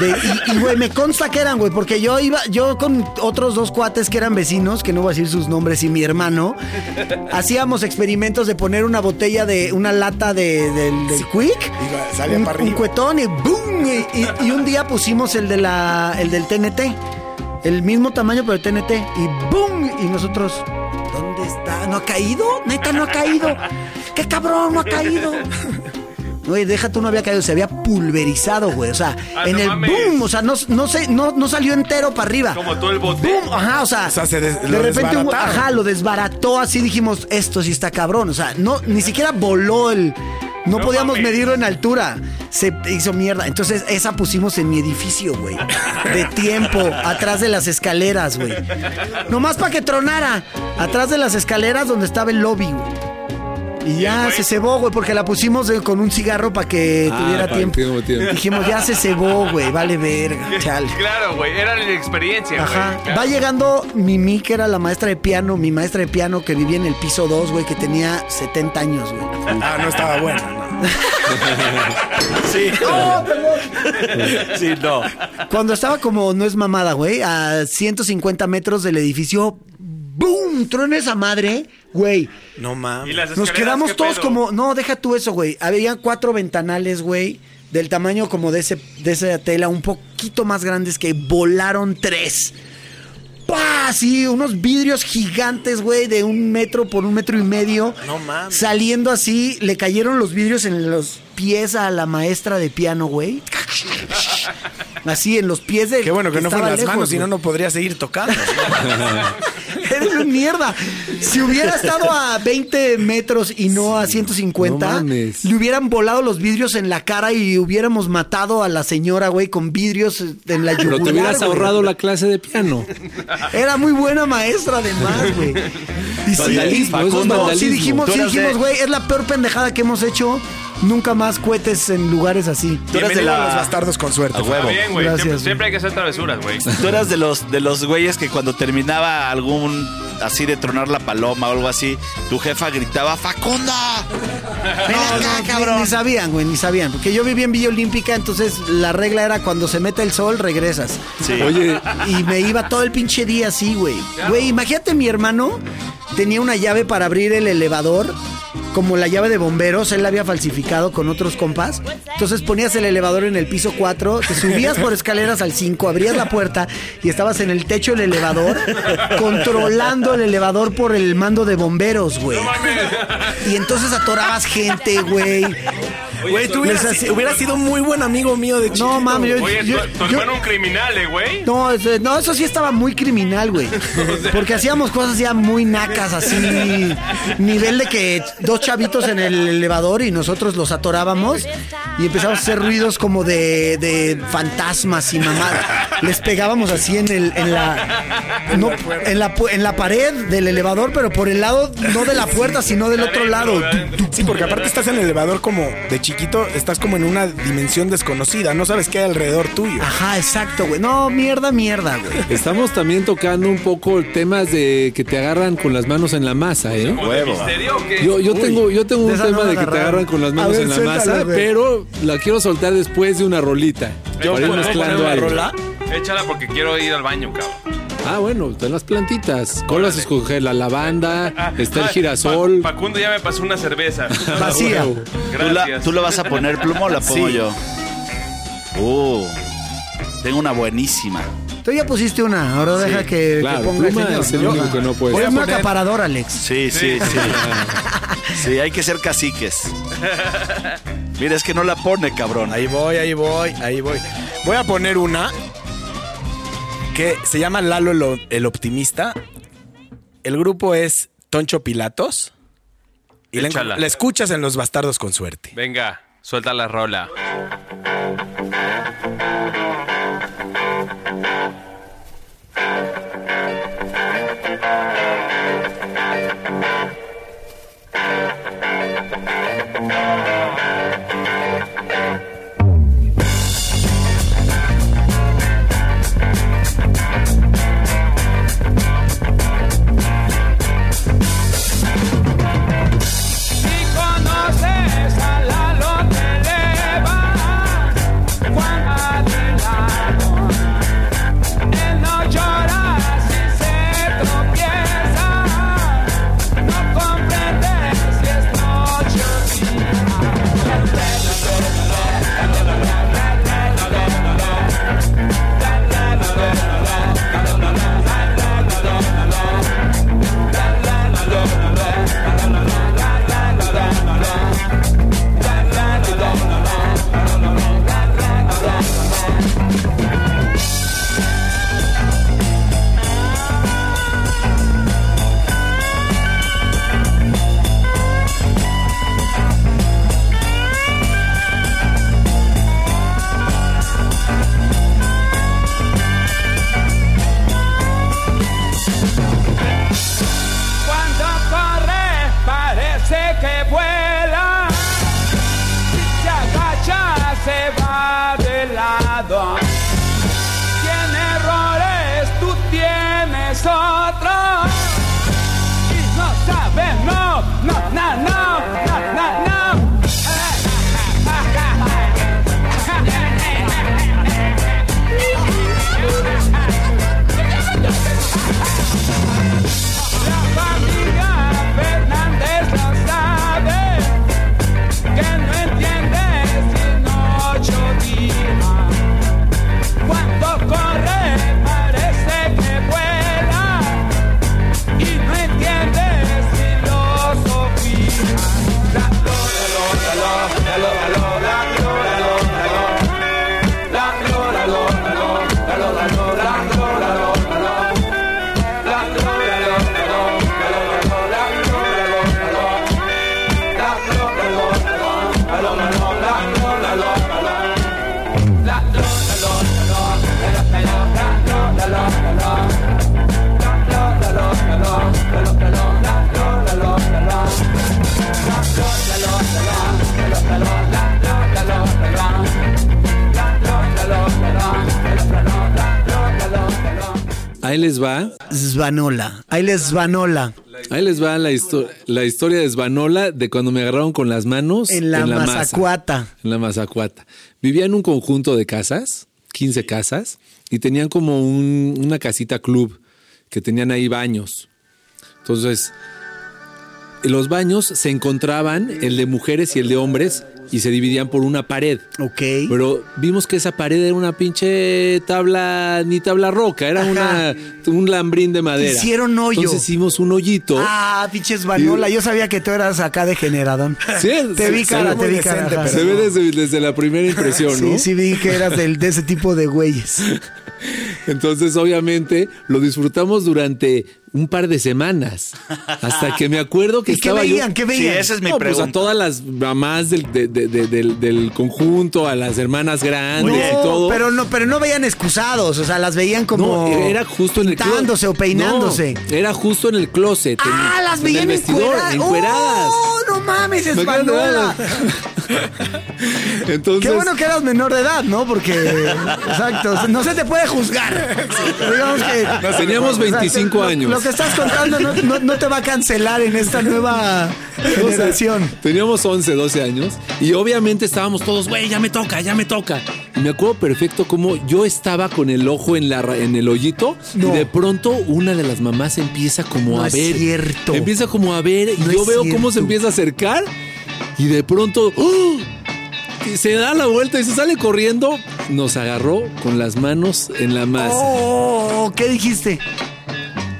De- y, y, güey, me consta que eran, güey, porque yo iba, yo con otros dos cuates que eran vecinos, que no voy a decir sus nombres, y mi hermano, hacíamos experimentos de poner una botella de, una lata de, del, del Quick, Iba- salía un, para un arriba. cuetón y ¡boom! Y, y- y un día pusimos el de la, el del TNT. El mismo tamaño, pero TNT. Y ¡boom! Y nosotros, ¿dónde está? ¿No ha caído? Neta, no ha caído. ¡Qué cabrón, no ha caído! (laughs) Güey, déjate, no había caído, se había pulverizado, güey. O sea, Ah, en no el mames. boom, o sea, no, no, sé, no, no salió entero para arriba. Como todo el bote. ¡Boom! Ajá, o sea, O sea, se des- de repente, ajá, lo desbarató así, dijimos, esto sí está cabrón. O sea, no, ni siquiera voló el. No, No podíamos mames. medirlo en altura. Se hizo mierda. Entonces, esa pusimos en mi edificio, güey. De tiempo, atrás de las escaleras, güey. Nomás para que tronara. Atrás de las escaleras donde estaba el lobby, güey. Y ya se cebó, güey, porque la pusimos eh, con un cigarro para que Ah, tuviera para que tiempo. tuviera tiempo. Dijimos, ya se cebó, güey, vale verga, (laughs) chale. Claro, güey. Era la experiencia, güey. Ajá. Claro. Va llegando Mimi, que era la maestra de piano, mi maestra de piano que vivía en el piso 2, güey, que tenía 70 años, güey. Ah, no estaba bueno. (laughs) no. Sí. (laughs) sí, no. Cuando estaba como, no es mamada, güey, a 150 metros del edificio, ¡boom! Truena esa madre, güey. No mames. Nos quedamos ¿qué todos pedo? como, no, deja tú eso, güey. Había cuatro ventanales, güey, del tamaño como de ese de esa tela, un poquito más grandes que volaron tres. ¡Pah! Sí, unos vidrios gigantes, güey, de un metro por un metro y medio. No mames. Saliendo así, le cayeron los vidrios en los pies a la maestra de piano, güey. Así, en los pies de. Qué bueno que no fue en las lejos, manos, si no, no podría seguir tocando. (laughs) Eres un mierda. Si hubiera estado a 20 metros y no a 150, No mames. le hubieran volado los vidrios en la cara y hubiéramos matado a la señora, güey, con vidrios en la yugular. Pero te hubieras güey. ahorrado la clase de piano. Era muy buena maestra, además, güey. Y sí, sí dijimos, sí dijimos, güey, es la peor pendejada que hemos hecho. Nunca más cohetes en lugares así. Tú eras de Bienvenido a los la... bastardos con suerte. A huevo. Está bien, güey. Gracias, Siempre, güey. siempre hay que hacer travesuras, güey. (laughs) Tú eras de los, de los güeyes que cuando terminaba algún así de tronar la paloma o algo así, tu jefa gritaba, ¡Facundo! ¡Ven acá, no, cabrón! Ni, ni sabían, güey, ni sabían. Porque yo vivía en Villa Olímpica, entonces la regla era cuando se mete el sol, regresas. Sí. Oye, Y me iba todo el pinche día así, güey. Güey, imagínate mi hermano tenía una llave para abrir el elevador. Como la llave de bomberos, él la había falsificado con otros compas. Entonces ponías el elevador en el piso 4, te subías por escaleras al 5, abrías la puerta y estabas en el techo del elevador, controlando el elevador por el mando de bomberos, güey. Y entonces atorabas gente, güey. Güey, tú hubieras, hubieras sido muy buen amigo mío de chiquito. No, mami, yo, Oye, yo- tu, tu yo- hermano un criminal, eh, güey. no, ese- no, eso sí estaba muy criminal, güey. (laughs) Porque hacíamos cosas ya muy nacas, así. (laughs) Nivel de que dos chavitos en el elevador y nosotros los atorábamos y empezamos a hacer ruidos como de, de fantasmas y mamá. Les pegábamos así en, el, en, la, no, en, la, pu- en la pared del elevador, pero por el lado, no de la puerta, sino del otro lado. Sí, porque aparte estás en el elevador como de chiquito, estás como en una dimensión desconocida, no sabes qué hay alrededor tuyo. Ajá, exacto, güey. No, mierda, mierda, güey. estamos también tocando un poco temas de que te agarran con las manos en la masa, ¿eh? ¿Como de misterio o qué? Yo, yo tengo, yo tengo un no tema de que te agarran con las A manos ver, en la masa, güey. pero la quiero soltar después de una rolita. Yo Para ir puedo mezclando algo. rola? Échala porque quiero ir al baño, cabrón. Ah, bueno, están las plantitas. ¿Cuál vas a escoger? La lavanda, Ah, (laughs) está el ah, girasol. Fa- Facundo ya me pasó una cerveza. (laughs) Vacía. Huevo. ¿Tú, la- tú vas a poner pluma o la pongo Sí. yo? Uh, tengo una buenísima. Tú ya pusiste una, ahora deja que, que Claro, ponga el pluma señor. es el único que no puede. Voy a un poner- acaparador, Alex. Sí, sí, sí. Sí, hay que ser caciques. (laughs) Mira, es que no la pone, cabrón. Ahí voy, ahí voy, ahí voy. Voy a poner una que se llama Lalo el, el Optimista. El grupo es Toncho Pilatos. Y la escuchas en Los Bastardos con Suerte. Venga, suelta la rola. Ahí les va. Svanola. Ahí les Svanola. Ahí les va la, histo- la historia de Svanola de cuando me agarraron con las manos En la, mazacuata. En la Mazacuata. Vivía en un conjunto de casas, 15 casas, y tenían como un- una casita club que tenían ahí baños. Entonces, los baños se encontraban, el de mujeres y el de hombres, y se dividían por una pared. Ok. Pero vimos que esa pared era una pinche tabla, ni tabla roca, era una, un lambrín de madera. Hicieron hoyo. Entonces hicimos un hoyito. Ah, pinches Svanola. Yo sabía que tú eras acá de generadón. (laughs) Sí, Te sí, vi cara, te vi cara. ajá. Se ve desde, desde la primera impresión, (laughs) ¿no? Sí, sí vi que eras del- de ese tipo de güeyes. (laughs) Entonces, obviamente, lo disfrutamos durante un par de semanas. Hasta que me acuerdo que (laughs) ¿Y qué veían? yo. ¿Qué veían? Sí, esa es mi No, pues a pregunta. todas las mamás del, de- de- de- del, del conjunto, a las hermanas grandes y todo. pero no, pero no veían excusados, o sea, las veían como No, era justo en el closet. o peinándose. No, era justo en el closet. en- ah, las en veían el vestidor, encueradas. Oh, no mames, es Me acuerdo de Svanola. Entonces, Qué bueno que eras menor de edad, ¿no? Porque, exacto, no se te puede juzgar. (laughs) Digamos que... Teníamos (laughs) 25 lo- años. Lo, que estás contando no, no- no te va a cancelar en esta nueva generación. Teníamos 11, 12 años y obviamente estábamos todos, güey, ya me toca, ya me toca. Y me acuerdo perfecto cómo yo estaba con el ojo en, la, ra- en el hoyito No. y de pronto una de las mamás empieza como a es ver. cierto. Empieza como a ver y yo veo cómo se empieza a acercar y de pronto ¡oh! Y se da la vuelta y se sale corriendo. Nos agarró con las manos en la masa. Oh, ¿qué dijiste?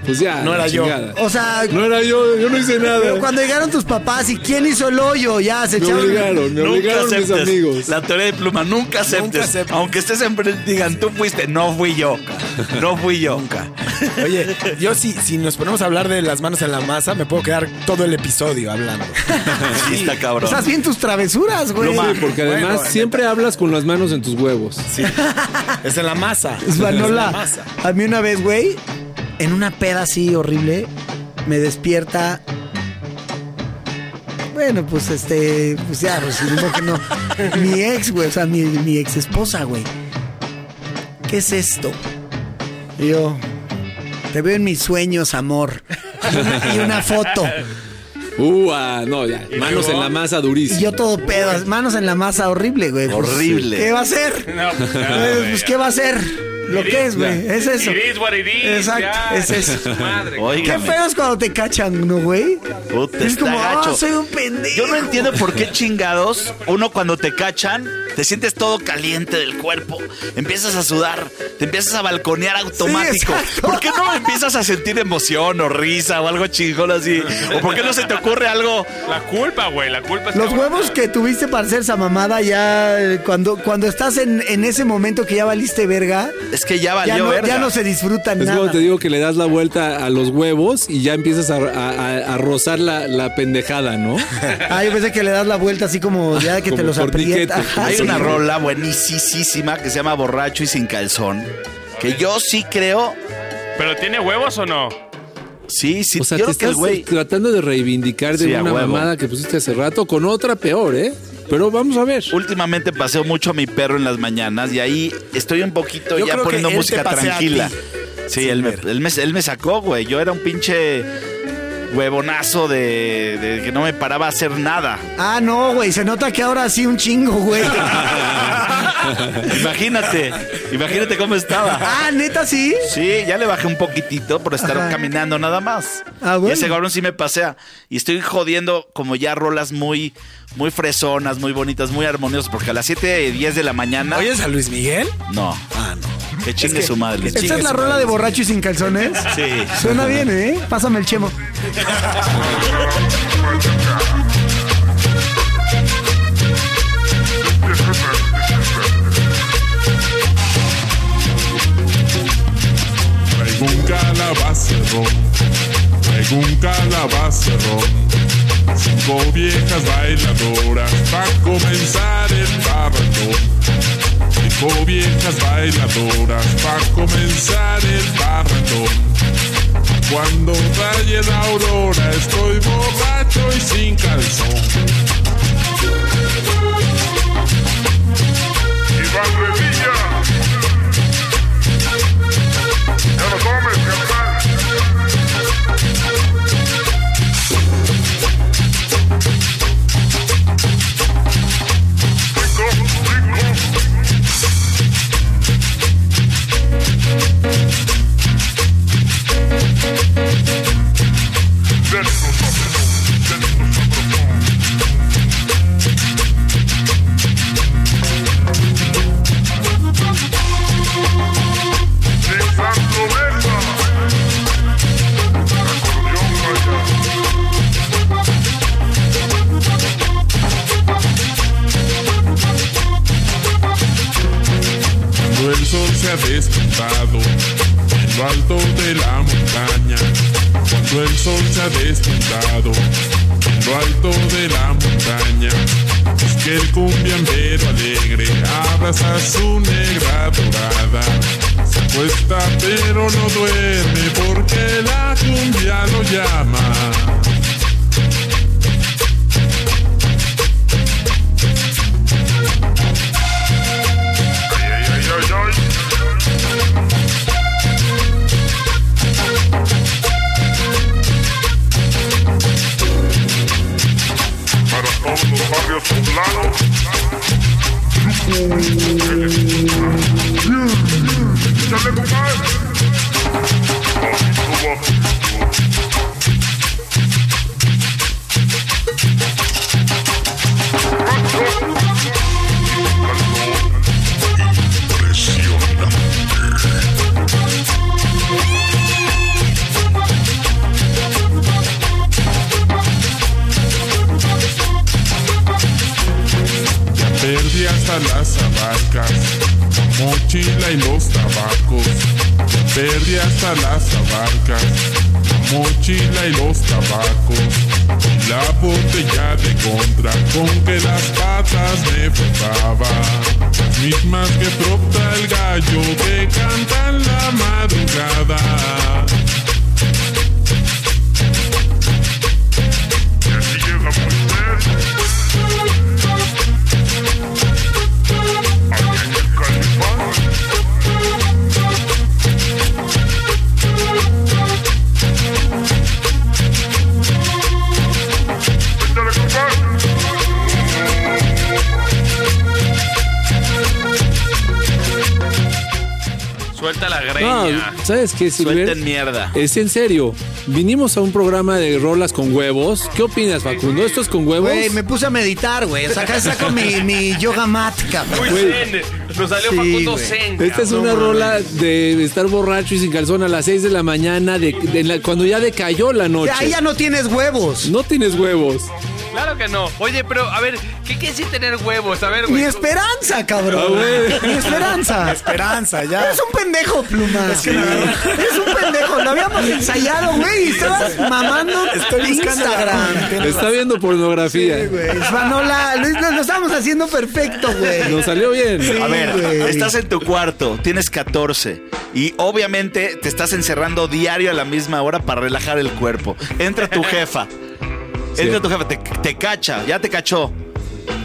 Pues ya, No era yo. O sea, No era yo, yo no hice nada. pero cuando llegaron tus papás y quién hizo el hoyo, ya se Me echaron. obligaron, me obligaron mis aceptes. amigos. La teoría de pluma, nunca aceptes. aceptes. Aunque estés en digan, tú fuiste, no fui yo. No fui yo. Nunca. Oye, yo si, si nos ponemos a hablar de las manos en la masa, me puedo quedar todo el episodio hablando. (laughs) Sí, está cabrón. Estás bien tus travesuras, güey. Sí, porque además Bueno, siempre hablas con las manos en tus huevos. Sí. Es en la masa. Es Es en la masa. A mí una vez, güey, en una peda así horrible, me despierta. Bueno, pues este, pues ya, pues que no. (laughs) Mi ex, güey, o sea, mi, mi ex esposa, güey. ¿Qué es esto? Y yo, te veo en mis sueños, amor. Y (laughs) una, y una foto. Uh, ah, no, ya. Manos en la masa Y durísimo. yo todo pedo, manos en la masa, horrible, güey. Pues, Horrible. ¿Qué va a hacer? Pues, pues, ¿qué va a hacer? Lo que es, güey, es eso. It is what it is, Exacto, ya. es eso. Madre. Qué Óigame. feo es cuando te cachan, ¿no, güey? Puta, Es está como, gacho. ah, soy un pendejo. Yo no entiendo por qué chingados uno cuando te cachan te sientes todo caliente del cuerpo, empiezas a sudar, te empiezas a balconear automático. exacto. ¿Por qué no (laughs) empiezas a sentir emoción o risa o algo chingón así? ¿O por qué no se te ocurre algo? La culpa, güey, la culpa es Los cabrona. huevos que tuviste para hacer esa mamada ya eh, cuando, cuando estás en, en ese momento que ya valiste verga, Es que ya valió ya no, verga. ya no se disfrutan Es nada. como te digo que le das la vuelta a los huevos y ya empiezas a, a- a- a rozar la, la pendejada, ¿no? (laughs) Ah, yo pensé que le das la vuelta así como ya que te los aprieta. (laughs) Hay sí. una rola buenísima que se llama Borracho y sin calzón. Que yo sí creo, ¿Pero tiene huevos o no? sí, sí, O sea, yo te creo que el estás güey. tratando de reivindicar de Sí, una mamada que pusiste hace rato con otra peor, ¿eh? Pero vamos a ver. Últimamente paseo mucho a mi perro en las mañanas y ahí estoy un poquito Yo ya poniendo música tranquila. Sí, él me, él, me, él me sacó, güey. Yo era un pinche. Huevonazo de, de que no me paraba a hacer nada. Ah, no, güey. Se nota que ahora sí un chingo, güey. (laughs) imagínate, imagínate cómo estaba. Ah, neta, sí. Sí, ya le bajé un poquitito por estar Ajá. caminando nada más. Ah, bueno. Y ese cabrón sí me pasea. Y estoy jodiendo como ya rolas muy, muy fresonas, muy bonitas, muy armoniosas. Porque a las 7 y 10 de la mañana. ¿Oyes a Luis Miguel? No. Ah, no. Que chingue Es que- su madre. chingue es la rola de borracho y sin calzones. Sí. Suena bien, ¿eh? Pásame el chemo. Traigo un calabacero, traigo un calabacero. Cinco viejas bailadoras para comenzar el barranco. Cinco viejas bailadoras para comenzar el barranco. Cuando raye la aurora estoy borracho y sin calzón. Despuntado en lo alto de la montaña, cuando el sol se ha despuntado en lo alto de la montaña, es que el cumbiambero alegre abraza su negra dorada. Se acuesta pero no duerme porque la cumbia lo llama. Perdí hasta las abarcas, mochila y los tabacos. Perdí hasta las abarcas, la mochila y los tabacos. La botella de contra con que las patas me frotaba. Las mismas que frota el gallo que canta en la madrugada. Suelta la No, greña. ¿sabes qué, Silver? Suelten mierda. Es en serio. Vinimos a un programa de rolas con huevos. ¿Qué opinas, Facundo? ¿Esto es con huevos? Güey, me puse a meditar, güey. O sea, acá saco mi, mi yoga mat, cabrón. Muy Güey. zen. Nos salió Sí, Facundo güey. zen. Esta es una rola de estar borracho y sin calzón a las 6 de la mañana, de, de la- cuando ya decayó la noche. Ahí ya no tienes huevos. No tienes huevos. Claro que no. Oye, pero a ver, ¿qué quiere decir tener huevos? A ver, Mi güey. esperanza, Ah, cabrón. Mi esperanza. Esperanza, ya. Eres un pendejo, pluma. Es Eres un pendejo. Lo habíamos (laughs) ensayado, güey. Y estabas mamando Estoy buscando Instagram. Está viendo pornografía. Sí, güey. Svanola, lo, lo- lo estábamos haciendo perfecto, güey. Nos salió bien. Sí, A ver, güey. estás en tu cuarto, tienes 14 y obviamente te estás encerrando diario a la misma hora para relajar el cuerpo. Entra tu jefa. Entra tu jefa, te, te cacha, ya te cachó.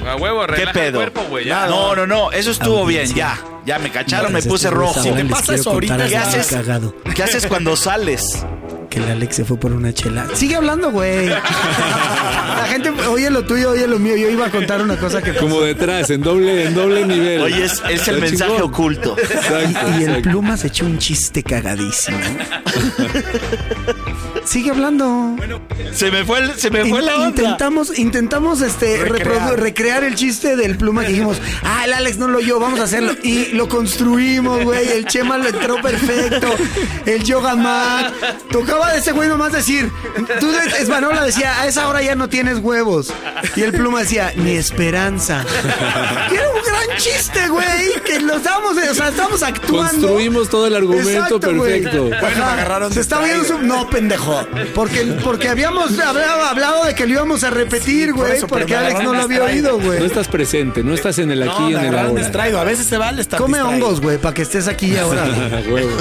A huevo, ¿Qué relaja el pedo? cuerpo, güey. Ya. No, no, no, eso estuvo bien, ya. Ya me cacharon, me puse rojo. ¿Qué les pasa eso ahorita? ¿Qué haces? cagado. ¿Qué haces cuando sales? que el Alex se fue por una chela. Sigue hablando, güey. (laughs) La gente oye lo tuyo, oye lo mío. Yo iba a contar una cosa que Como detrás, en doble, en doble nivel. Oye, es, es el mensaje chingón. oculto. Exacto, Y el pluma se echó un chiste cagadísimo. (laughs) Sigue hablando. Se me fue, el- se me fue In- la onda. Intentamos, intentamos este Recrear. el chiste del pluma que dijimos, ah, el Alex no lo oyó, vamos a hacerlo. Y lo construimos, güey. El Chema lo entró perfecto. El Yoga Man. Tocaba de ese güey nomás decir, tú de- Esmanola decía, a esa hora ya no tienes huevos. Y el pluma decía, ni esperanza. Y era un gran chiste, güey. Que lo estábamos, o sea, estábamos actuando. Construimos todo el argumento Exacto, güey. perfecto. Bueno, me agarraron Se está viendo su... No, pendejo. Porque, porque habíamos hablado, hablado de que lo íbamos a repetir, güey. porque Alex no lo había oído, No güey. estás presente, no estás en el aquí No, y en el ahora. distraído. A veces se vale estar Come distraído. hongos, güey, para que estés aquí (laughs) (laughs) y ahora.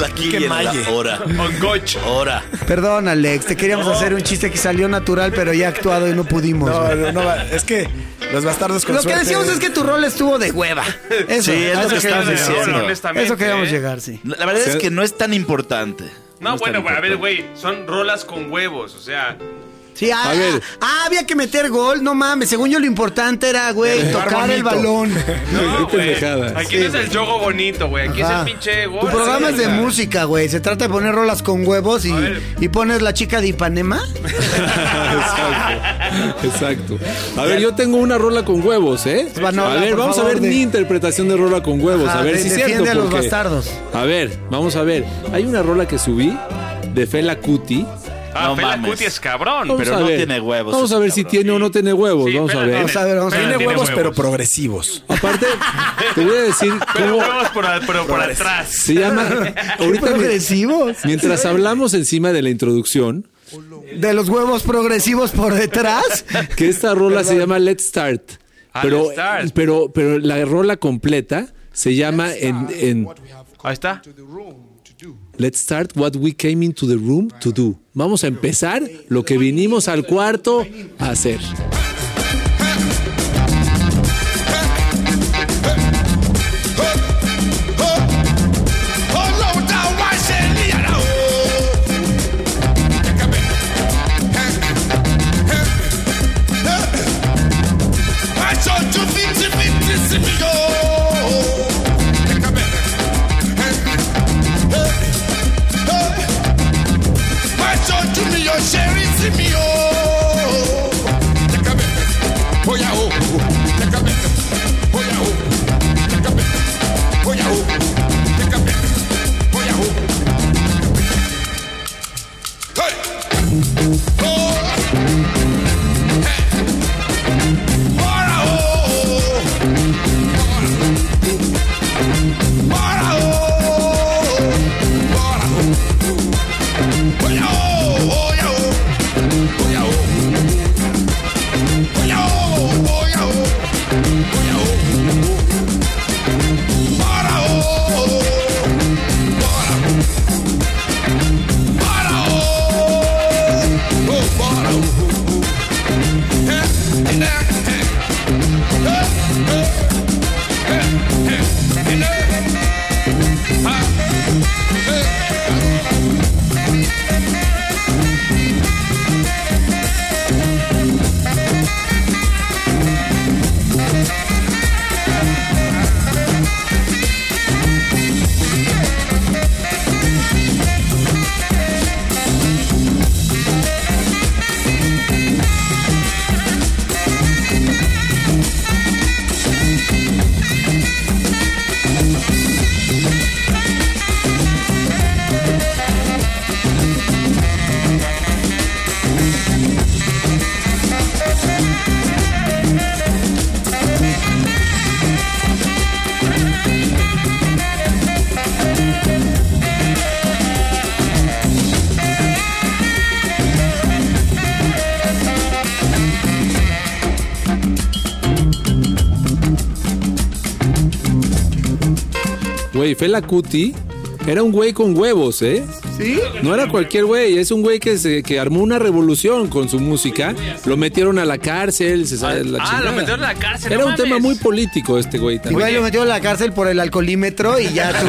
Aquí Qué en la hora. Hongoch. Hora. Perdón, Alex. Te queríamos hacer un chiste que salió natural, pero ya actuado y no pudimos. No, no, no, es que los bastardos con Lo que decíamos es que tu rol estuvo de hueva. Eso, Sí, es lo eso que queríamos estamos llegar. diciendo. No, honestamente. Eso queríamos llegar, sí. La verdad es que no es tan importante. No, bueno, a ver, güey, son rolas con huevos, o sea. Sí, ah, A ver. ah, había que meter gol, no mames. Según yo lo importante era, güey, tocar el balón. (laughs) No, güey. Aquí no es el juego bonito, güey. Aquí Ajá. es el pinche gol. Tu programa sí, es de música, güey. Se trata de poner rolas con huevos y, y pones la chica de Ipanema. (laughs) Exacto. Exacto. A ver, yo tengo una rola con huevos, ¿eh? Vanola, a ver, vamos favor, a ver de- mi interpretación de rola con huevos. Ajá, a ver de- si es cierto. a los bastardos. A ver, vamos a ver. Hay una rola que subí de Fela Cuti. Ah, No Fela mames. Kuti es cabrón. Vamos Pero a no ver. tiene huevos Vamos a ver si tiene o no tiene huevos. Sí, vamos a ver. Vamos a ver, vamos a Fela ver. Tiene tiene huevos, pero progresivos. Aparte, (laughs) te voy a decir Pero cómo huevos por, pero por atrás. se llama. Ahorita, progresivos. mientras hablamos encima de la introducción, De los huevos progresivos por detrás. (laughs) que esta rola se llama Let's Start. Ah, Pero, Let's Start. pero, pero la rola completa se llama en, en Ahí está. Let's Start What We Came Into the Room to Do. Vamos a empezar lo que vinimos al cuarto a hacer. Güey, Fela Cuti era un güey con huevos, ¿eh? ¿Sí? No era cualquier güey, es un güey que, se, que armó una revolución con su música. Lo metieron a la cárcel, se sabe la Ah, chingada. lo metieron a la cárcel. Era no un tema muy político este güey también. Igual lo metió en la cárcel por el alcoholímetro y ya tú,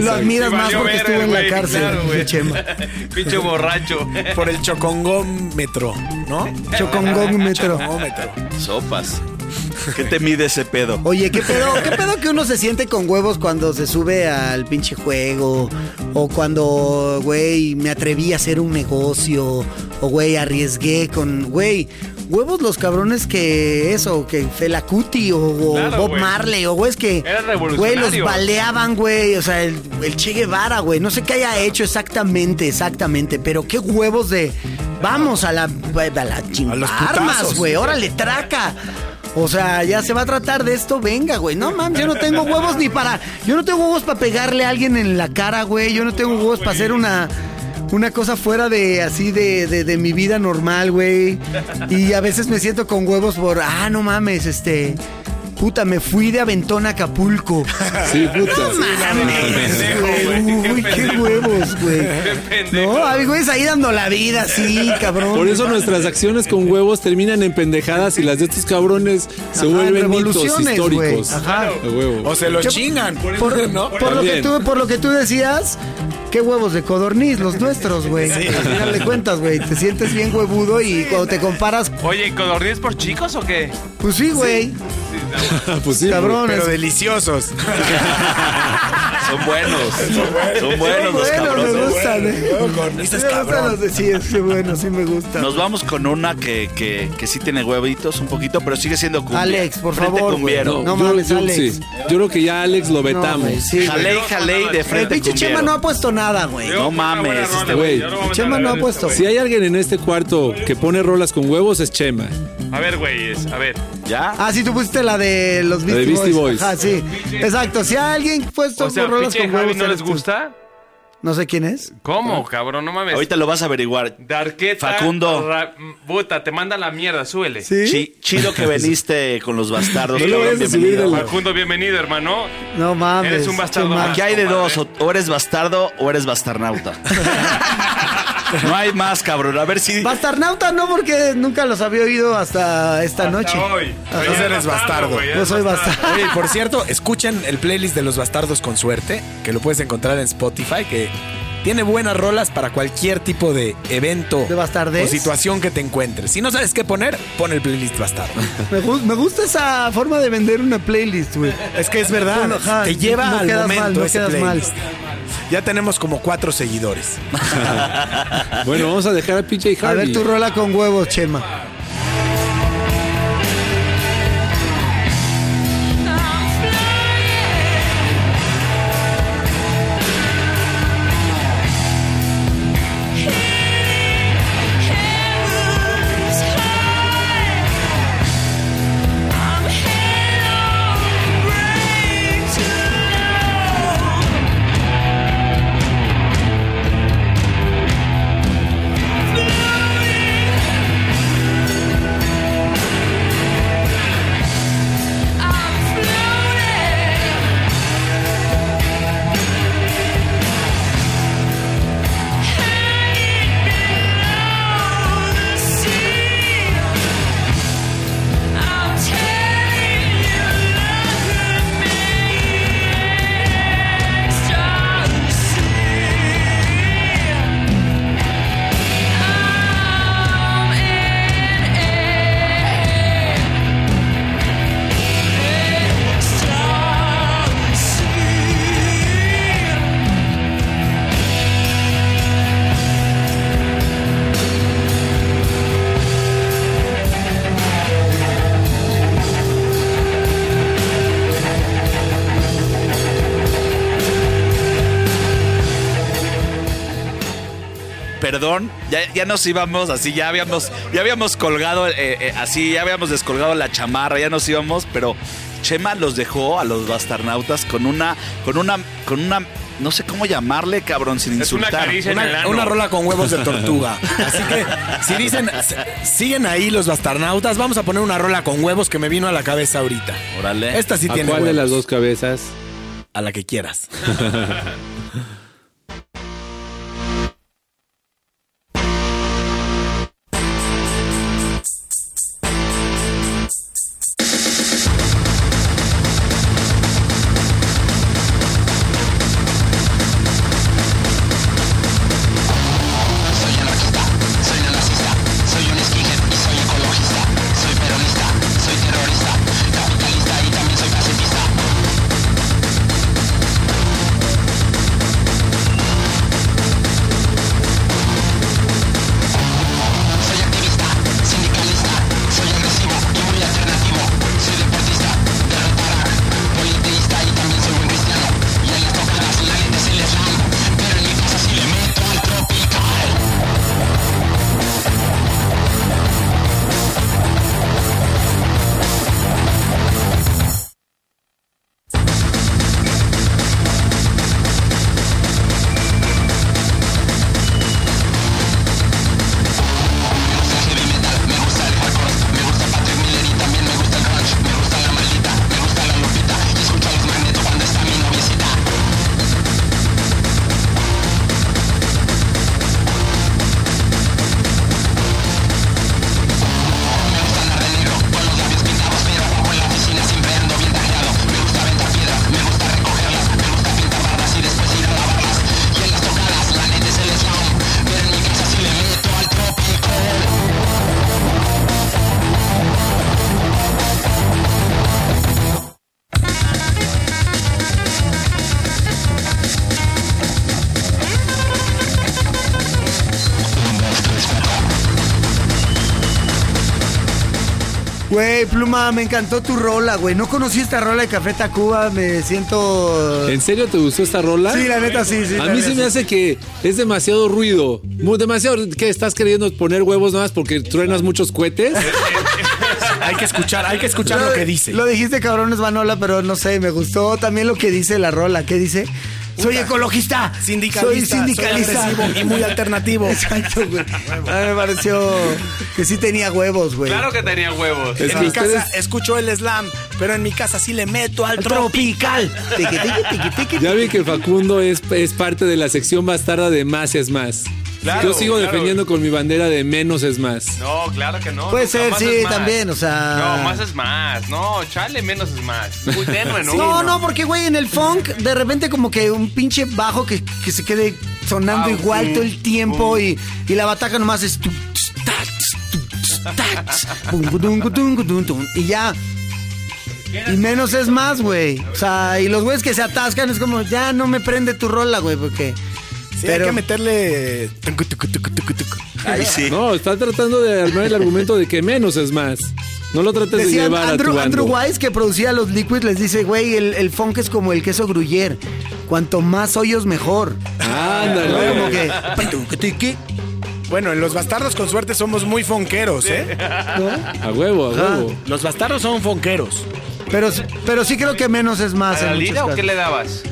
(laughs) lo admiras Sí, más porque estuvo en la cárcel, claro. (laughs) Pinche borracho. Por el chocongómetro, ¿no? Chocongómetro. (laughs) Chocongómetro. Sopas. ¿Qué te mide ese pedo? Oye, ¿qué pedo, ¿qué pedo que uno se siente con huevos cuando se sube al pinche juego? O cuando, güey, me atreví a hacer un negocio. O, güey, arriesgué con, güey, huevos los cabrones que eso, que Fela Kuti o, o Claro, Bob. Marley, o güey, es que, Eran güey, los baleaban, güey, o sea, el, el Che Guevara, güey, no sé qué haya hecho exactamente, exactamente, pero qué huevos de, vamos a la, a la A los armas, güey, órale, traca. O sea, ya se va a tratar de esto, venga, güey. No mames, yo no tengo huevos ni para. Yo no tengo huevos para pegarle a alguien en la cara, güey. Yo no tengo huevos para hacer una. Una cosa fuera de así de, de, de mi vida normal, güey. Y a veces me siento con huevos por. Ah, no mames, este. Puta, me fui de Aventón a Acapulco. (laughs) Sí, puta. No mames, güey. Uy, qué huevos, güey. Qué pendejo. No, hay güeyes ahí dando la vida, sí, cabrón. Por eso nuestras acciones con huevos terminan en pendejadas y las de estos cabrones se Ajá, en vuelven mitos históricos. Ajá. A huevo. O se los ¿Qué- chingan. Por, ¿no? por lo que tú, por lo que tú decías, qué huevos de codorniz, los nuestros, güey. Al final de cuentas, güey, te sientes bien huevudo y cuando te comparas, Oye, ¿codorniz por chicos o qué? pues sí, güey. (laughs) pues sí, Cabrón. Pero es- deliciosos. (laughs) Son buenos. Son buenos los cabrones. me gustan, eh. Sí, me gustan cabrón. los de sí, es que bueno, sí me gusta. Nos vamos con una que, que, que sí tiene huevitos un poquito, pero sigue siendo cumbia. Alex, por Frente favor, cumbiero. No yo, mames, yo- Alex. sí. Yo creo que ya Alex lo No, vetamos. güey, sí. Jalei, jalei de El frente pinche Chema no ha puesto nada, güey. No mames, este güey. Chema no ha puesto. si hay alguien en este cuarto que pone rolas con huevos, es Chema. A ver, güeyes, a ver. ¿Ya? Ah, sí, tú pusiste la de los La de Beastie, Beastie Boys. Boys. Ajá, sí. Exacto. Si a alguien puesto O sea, con rolas con Javi huevos, no les gusta. No sé quién es. ¿Cómo, cabrón? No mames. Ahorita lo vas a averiguar. Darqueta. Facundo. Ra- Puta, te manda la mierda, súbele. ¿Sí? Chi- chido que (laughs) veniste con los bastardos. No cabrón, bienvenido. Facundo, bienvenido, hermano. No mames. Eres un bastardo más. Aquí hay de dos, o, o eres bastardo o eres bastarnauta. (laughs) no hay más, cabrón. A ver si... Bastarnauta no, porque nunca los había oído hasta esta noche. hoy. Entonces eres bastardo. No soy bastardo. Oye, por cierto, escuchen el playlist de los bastardos con suerte, que lo puedes encontrar en Spotify, que tiene buenas rolas para cualquier tipo de evento ¿De o situación que te encuentres. Si no sabes qué poner, pon el playlist bastardo. (laughs) Me, gu- me gusta esa forma de vender una playlist, güey. Es que es verdad, Bueno, te lleva no al quedas momento mal, no ese quedas mal. playlist. Ya tenemos como cuatro seguidores. (laughs) Bueno, vamos a dejar a PJ Harvey. A ver tu rola con huevos, Chema. Ya, ya nos íbamos así, ya habíamos, ya habíamos colgado, eh, eh, así, ya habíamos descolgado la chamarra, ya nos íbamos, pero Chema los dejó a los bastarnautas con una, con una, con una, no sé cómo llamarle, cabrón, sin Es una insultar. caricia en el Una, ano. una rola con huevos de tortuga. Así que si dicen, siguen ahí los bastarnautas, vamos a poner una rola con huevos que me vino a la cabeza ahorita. Órale. Esta sí ¿A tiene cuál de huevos. las dos cabezas? A la que quieras. (laughs) me encantó tu rola, güey. No conocí esta rola de Café Tacuba, me siento... ¿En serio te gustó esta rola? Sí, la neta, sí, sí. A mí sí me hace que es demasiado ruido. Mu- Demasiado que estás queriendo poner huevos nada más porque truenas muchos cohetes. Hay que escuchar, hay que escuchar lo que dice. Lo dijiste, cabrón, es Manola, pero no sé, me gustó también lo que dice la rola. ¿Qué dice? Soy ecologista. Sindicalista, Soy sindicalista. soy y muy alternativo. Exacto, güey. (laughs) A mí me pareció que sí tenía huevos, güey. Claro que tenía huevos. En mi casa ustedes- escucho el slam, pero en mi casa sí le meto al Al tropical. tropical. Ya vi que Facundo es, es parte de la sección bastarda de más es más. Claro, Yo sigo claro. defendiendo con mi bandera de menos es más. No, claro que no. Puede ser, sí, también, o sea- No, más es más. No, chale, menos es más. Muy tenue, ¿no? No, no, porque, güey, en el funk, de repente como que un pinche bajo que, que se quede sonando Ah, igual sí. todo el tiempo y, y la bataca nomás es... Y ya... Y menos es más, güey. O sea, y los güeyes que se atascan es como, ya no me prende tu rola, güey, porque... Sí, Pero- hay que meterle. tucu, tucu, tucu, tucu, tucu. Ahí sí. No, está tratando de armar el argumento de que menos es más. No lo trates de llevar a Andrew, tu Andrew. Wise que producía los Liquids les dice, güey, el, el funk es como el queso gruyere. Cuanto más hoyos, mejor. Ándale. ¿No? Como que... Bueno, en los bastardos con suerte somos muy fonqueros, ¿eh? A huevo, a huevo. Los bastardos son fonqueros. Pero, pero sí creo que menos es más. ¿A la en lira o qué le dabas?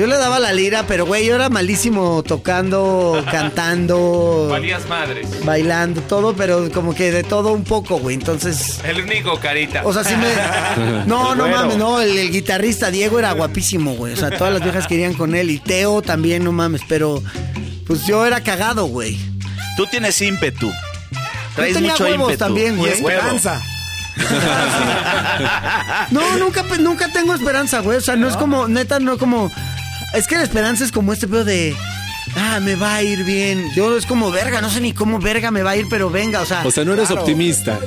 Yo le daba la lira, pero güey, yo era malísimo tocando, cantando, Valías madres. bailando, todo, pero como que de todo un poco, güey. Entonces, El único carita. o sea, sí me... (laughs) No, no mames, no, el, el guitarrista Diego era guapísimo, güey. O sea, todas las viejas querían con él y Teo también, no mames, pero pues yo era cagado, güey. Tú tienes ímpetu. Yo Traes tenía mucho huevos ímpetu. también, Y güey. esperanza. (laughs) No, nunca, pe- nunca tengo esperanza, güey. O sea, no, es como, neta, no como. Es que la esperanza es como este pedo de. Ah, me va a ir bien. Yo es como verga, no sé ni cómo verga me va a ir, pero venga, o sea. O sea, no eres Claro. optimista.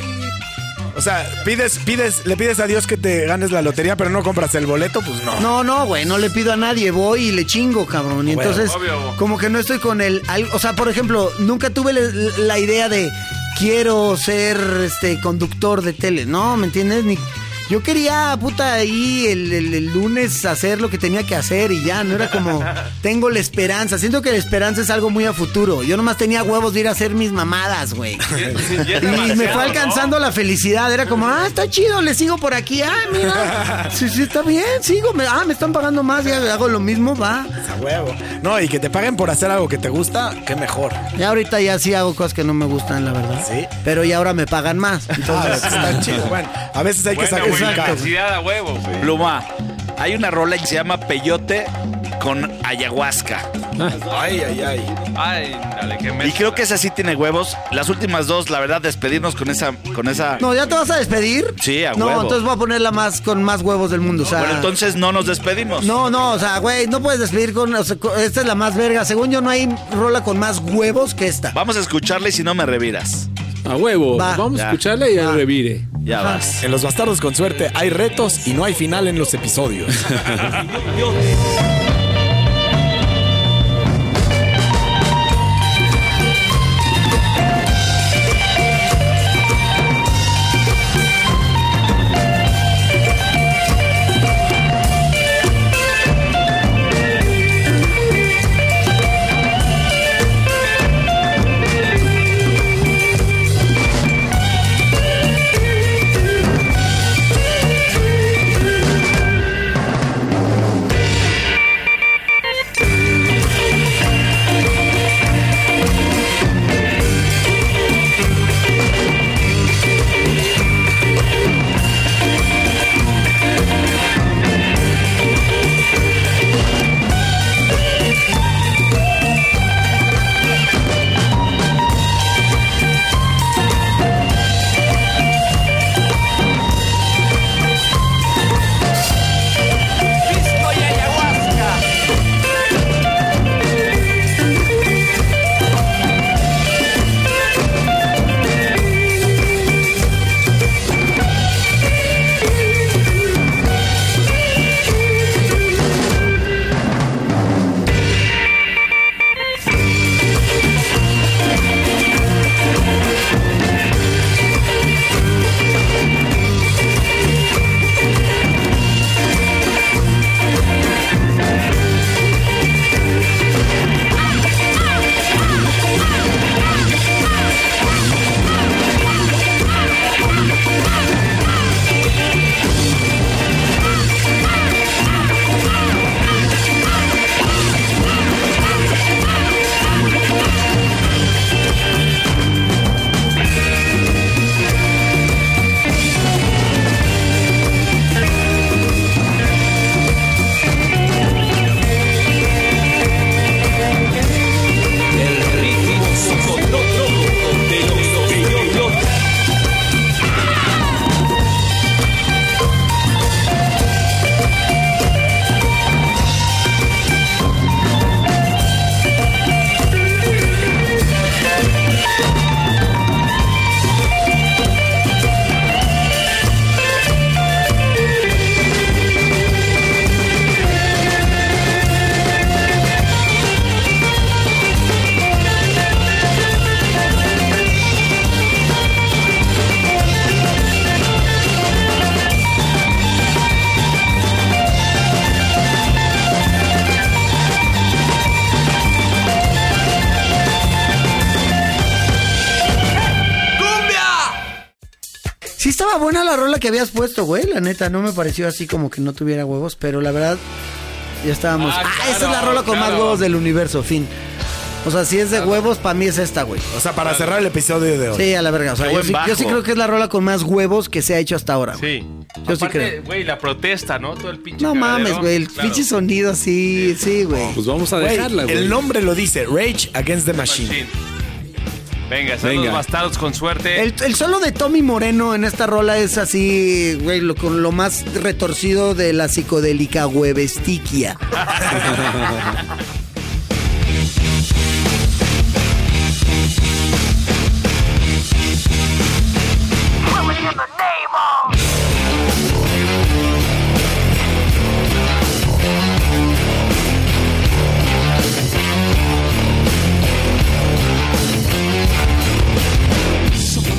O sea, pides, pides, le pides a Dios que te ganes la lotería, pero no compras el boleto, pues no. No, no, güey, no le pido a nadie, voy y le chingo, cabrón. Y Bueno, entonces, obvio. como que no estoy con el. al- O sea, por ejemplo, nunca tuve la idea de quiero ser este conductor de tele. No, ¿me entiendes? Ni. Yo quería, puta, ahí el, el- el lunes hacer lo que tenía que hacer y ya, no era como, (laughs) tengo la esperanza. Siento que la esperanza es algo muy a futuro. Yo nomás tenía huevos de ir a hacer mis mamadas, güey. (laughs) Y me fue alcanzando la felicidad. Era como, ah, está chido, le sigo por aquí. Ah, mira. (laughs) Sí, sí, está bien, sigo. Me- ah, me están pagando más, ya hago lo mismo, va. A huevo. No, y que te paguen por hacer algo que te gusta, qué mejor. Ya ahorita ya sí hago cosas que no me gustan, la verdad. Sí. Pero ya ahora me pagan más. Ah, Entonces, está chido. Bueno, a veces hay que Bueno, intensidad a huevo, güey. Pluma, hay una rola que se llama Peyote con ayahuasca. Ay, ay, ay. Ay, dale, qué Y mezcla. creo que esa sí tiene huevos. Las últimas dos, la verdad, despedirnos con esa, con esa. no, ¿ya te vas a despedir? Sí, a No, huevo. entonces voy a ponerla más con más huevos del mundo. O sea, Bueno, entonces no nos despedimos. No, no, o sea, güey, no puedes despedir con, o sea, con- Esta es la más verga. Según yo, no hay rola con más huevos que esta. Vamos a escucharla y si no me reviras. A huevo. Va. Vamos Ya. a escucharle y al revire. Ya vas. En los bastardos con suerte hay retos y no hay final en los episodios. (laughs) (laughs) la rola que habías puesto, güey. La neta, no me pareció así como que no tuviera huevos, pero la verdad, ya estábamos. Ah, Ah, claro, esta es la rola con más claro. huevos del universo, fin. O sea, si es de huevos, para mí es esta, güey. O sea, para cerrar el episodio de hoy. Sí, a la verga. O sea, yo sí, yo sí creo que es la rola con más huevos que se ha hecho hasta ahora. güey. Sí. Yo sí Aparte, creo. Güey, la protesta, ¿no? Todo el pinche No cagadero. mames, güey. El Claro. pinche sonido así, sí, güey. Pues vamos a dejarla, güey. el nombre lo dice, Rage Against the Machine. Machine. Venga, son Venga. los bastardos con suerte. El, el solo de Tommy Moreno en esta rola es así, güey, lo, con lo más retorcido de la psicodélica huevestiquia. (laughs)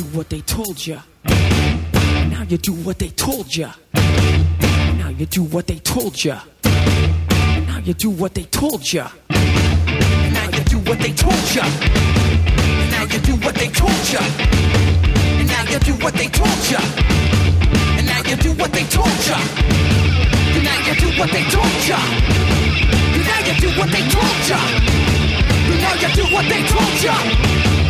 Do what they told ya. Now you do what they told ya. Now you do what they told ya. Now you do what they told ya. Now you do what they told ya. Now you do what they told ya. Now you do what they told. And now you do what they told. And now you do what they told. And now you do what they told. And now you do what they told ya. You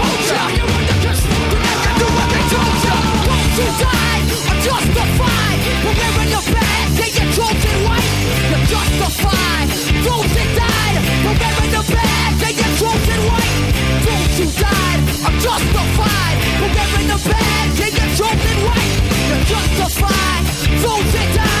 We're your white. You're justified. Trojan died. But we're in the bag, take your white. you died. I'm justified. We're in the your white. You're justified. Trojan died.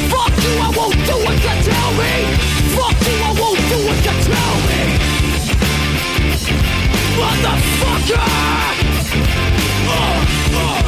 Fuck you, I won't do what you tell me. Fuck you, I won't do what you tell me. Motherfucker! Uh, uh.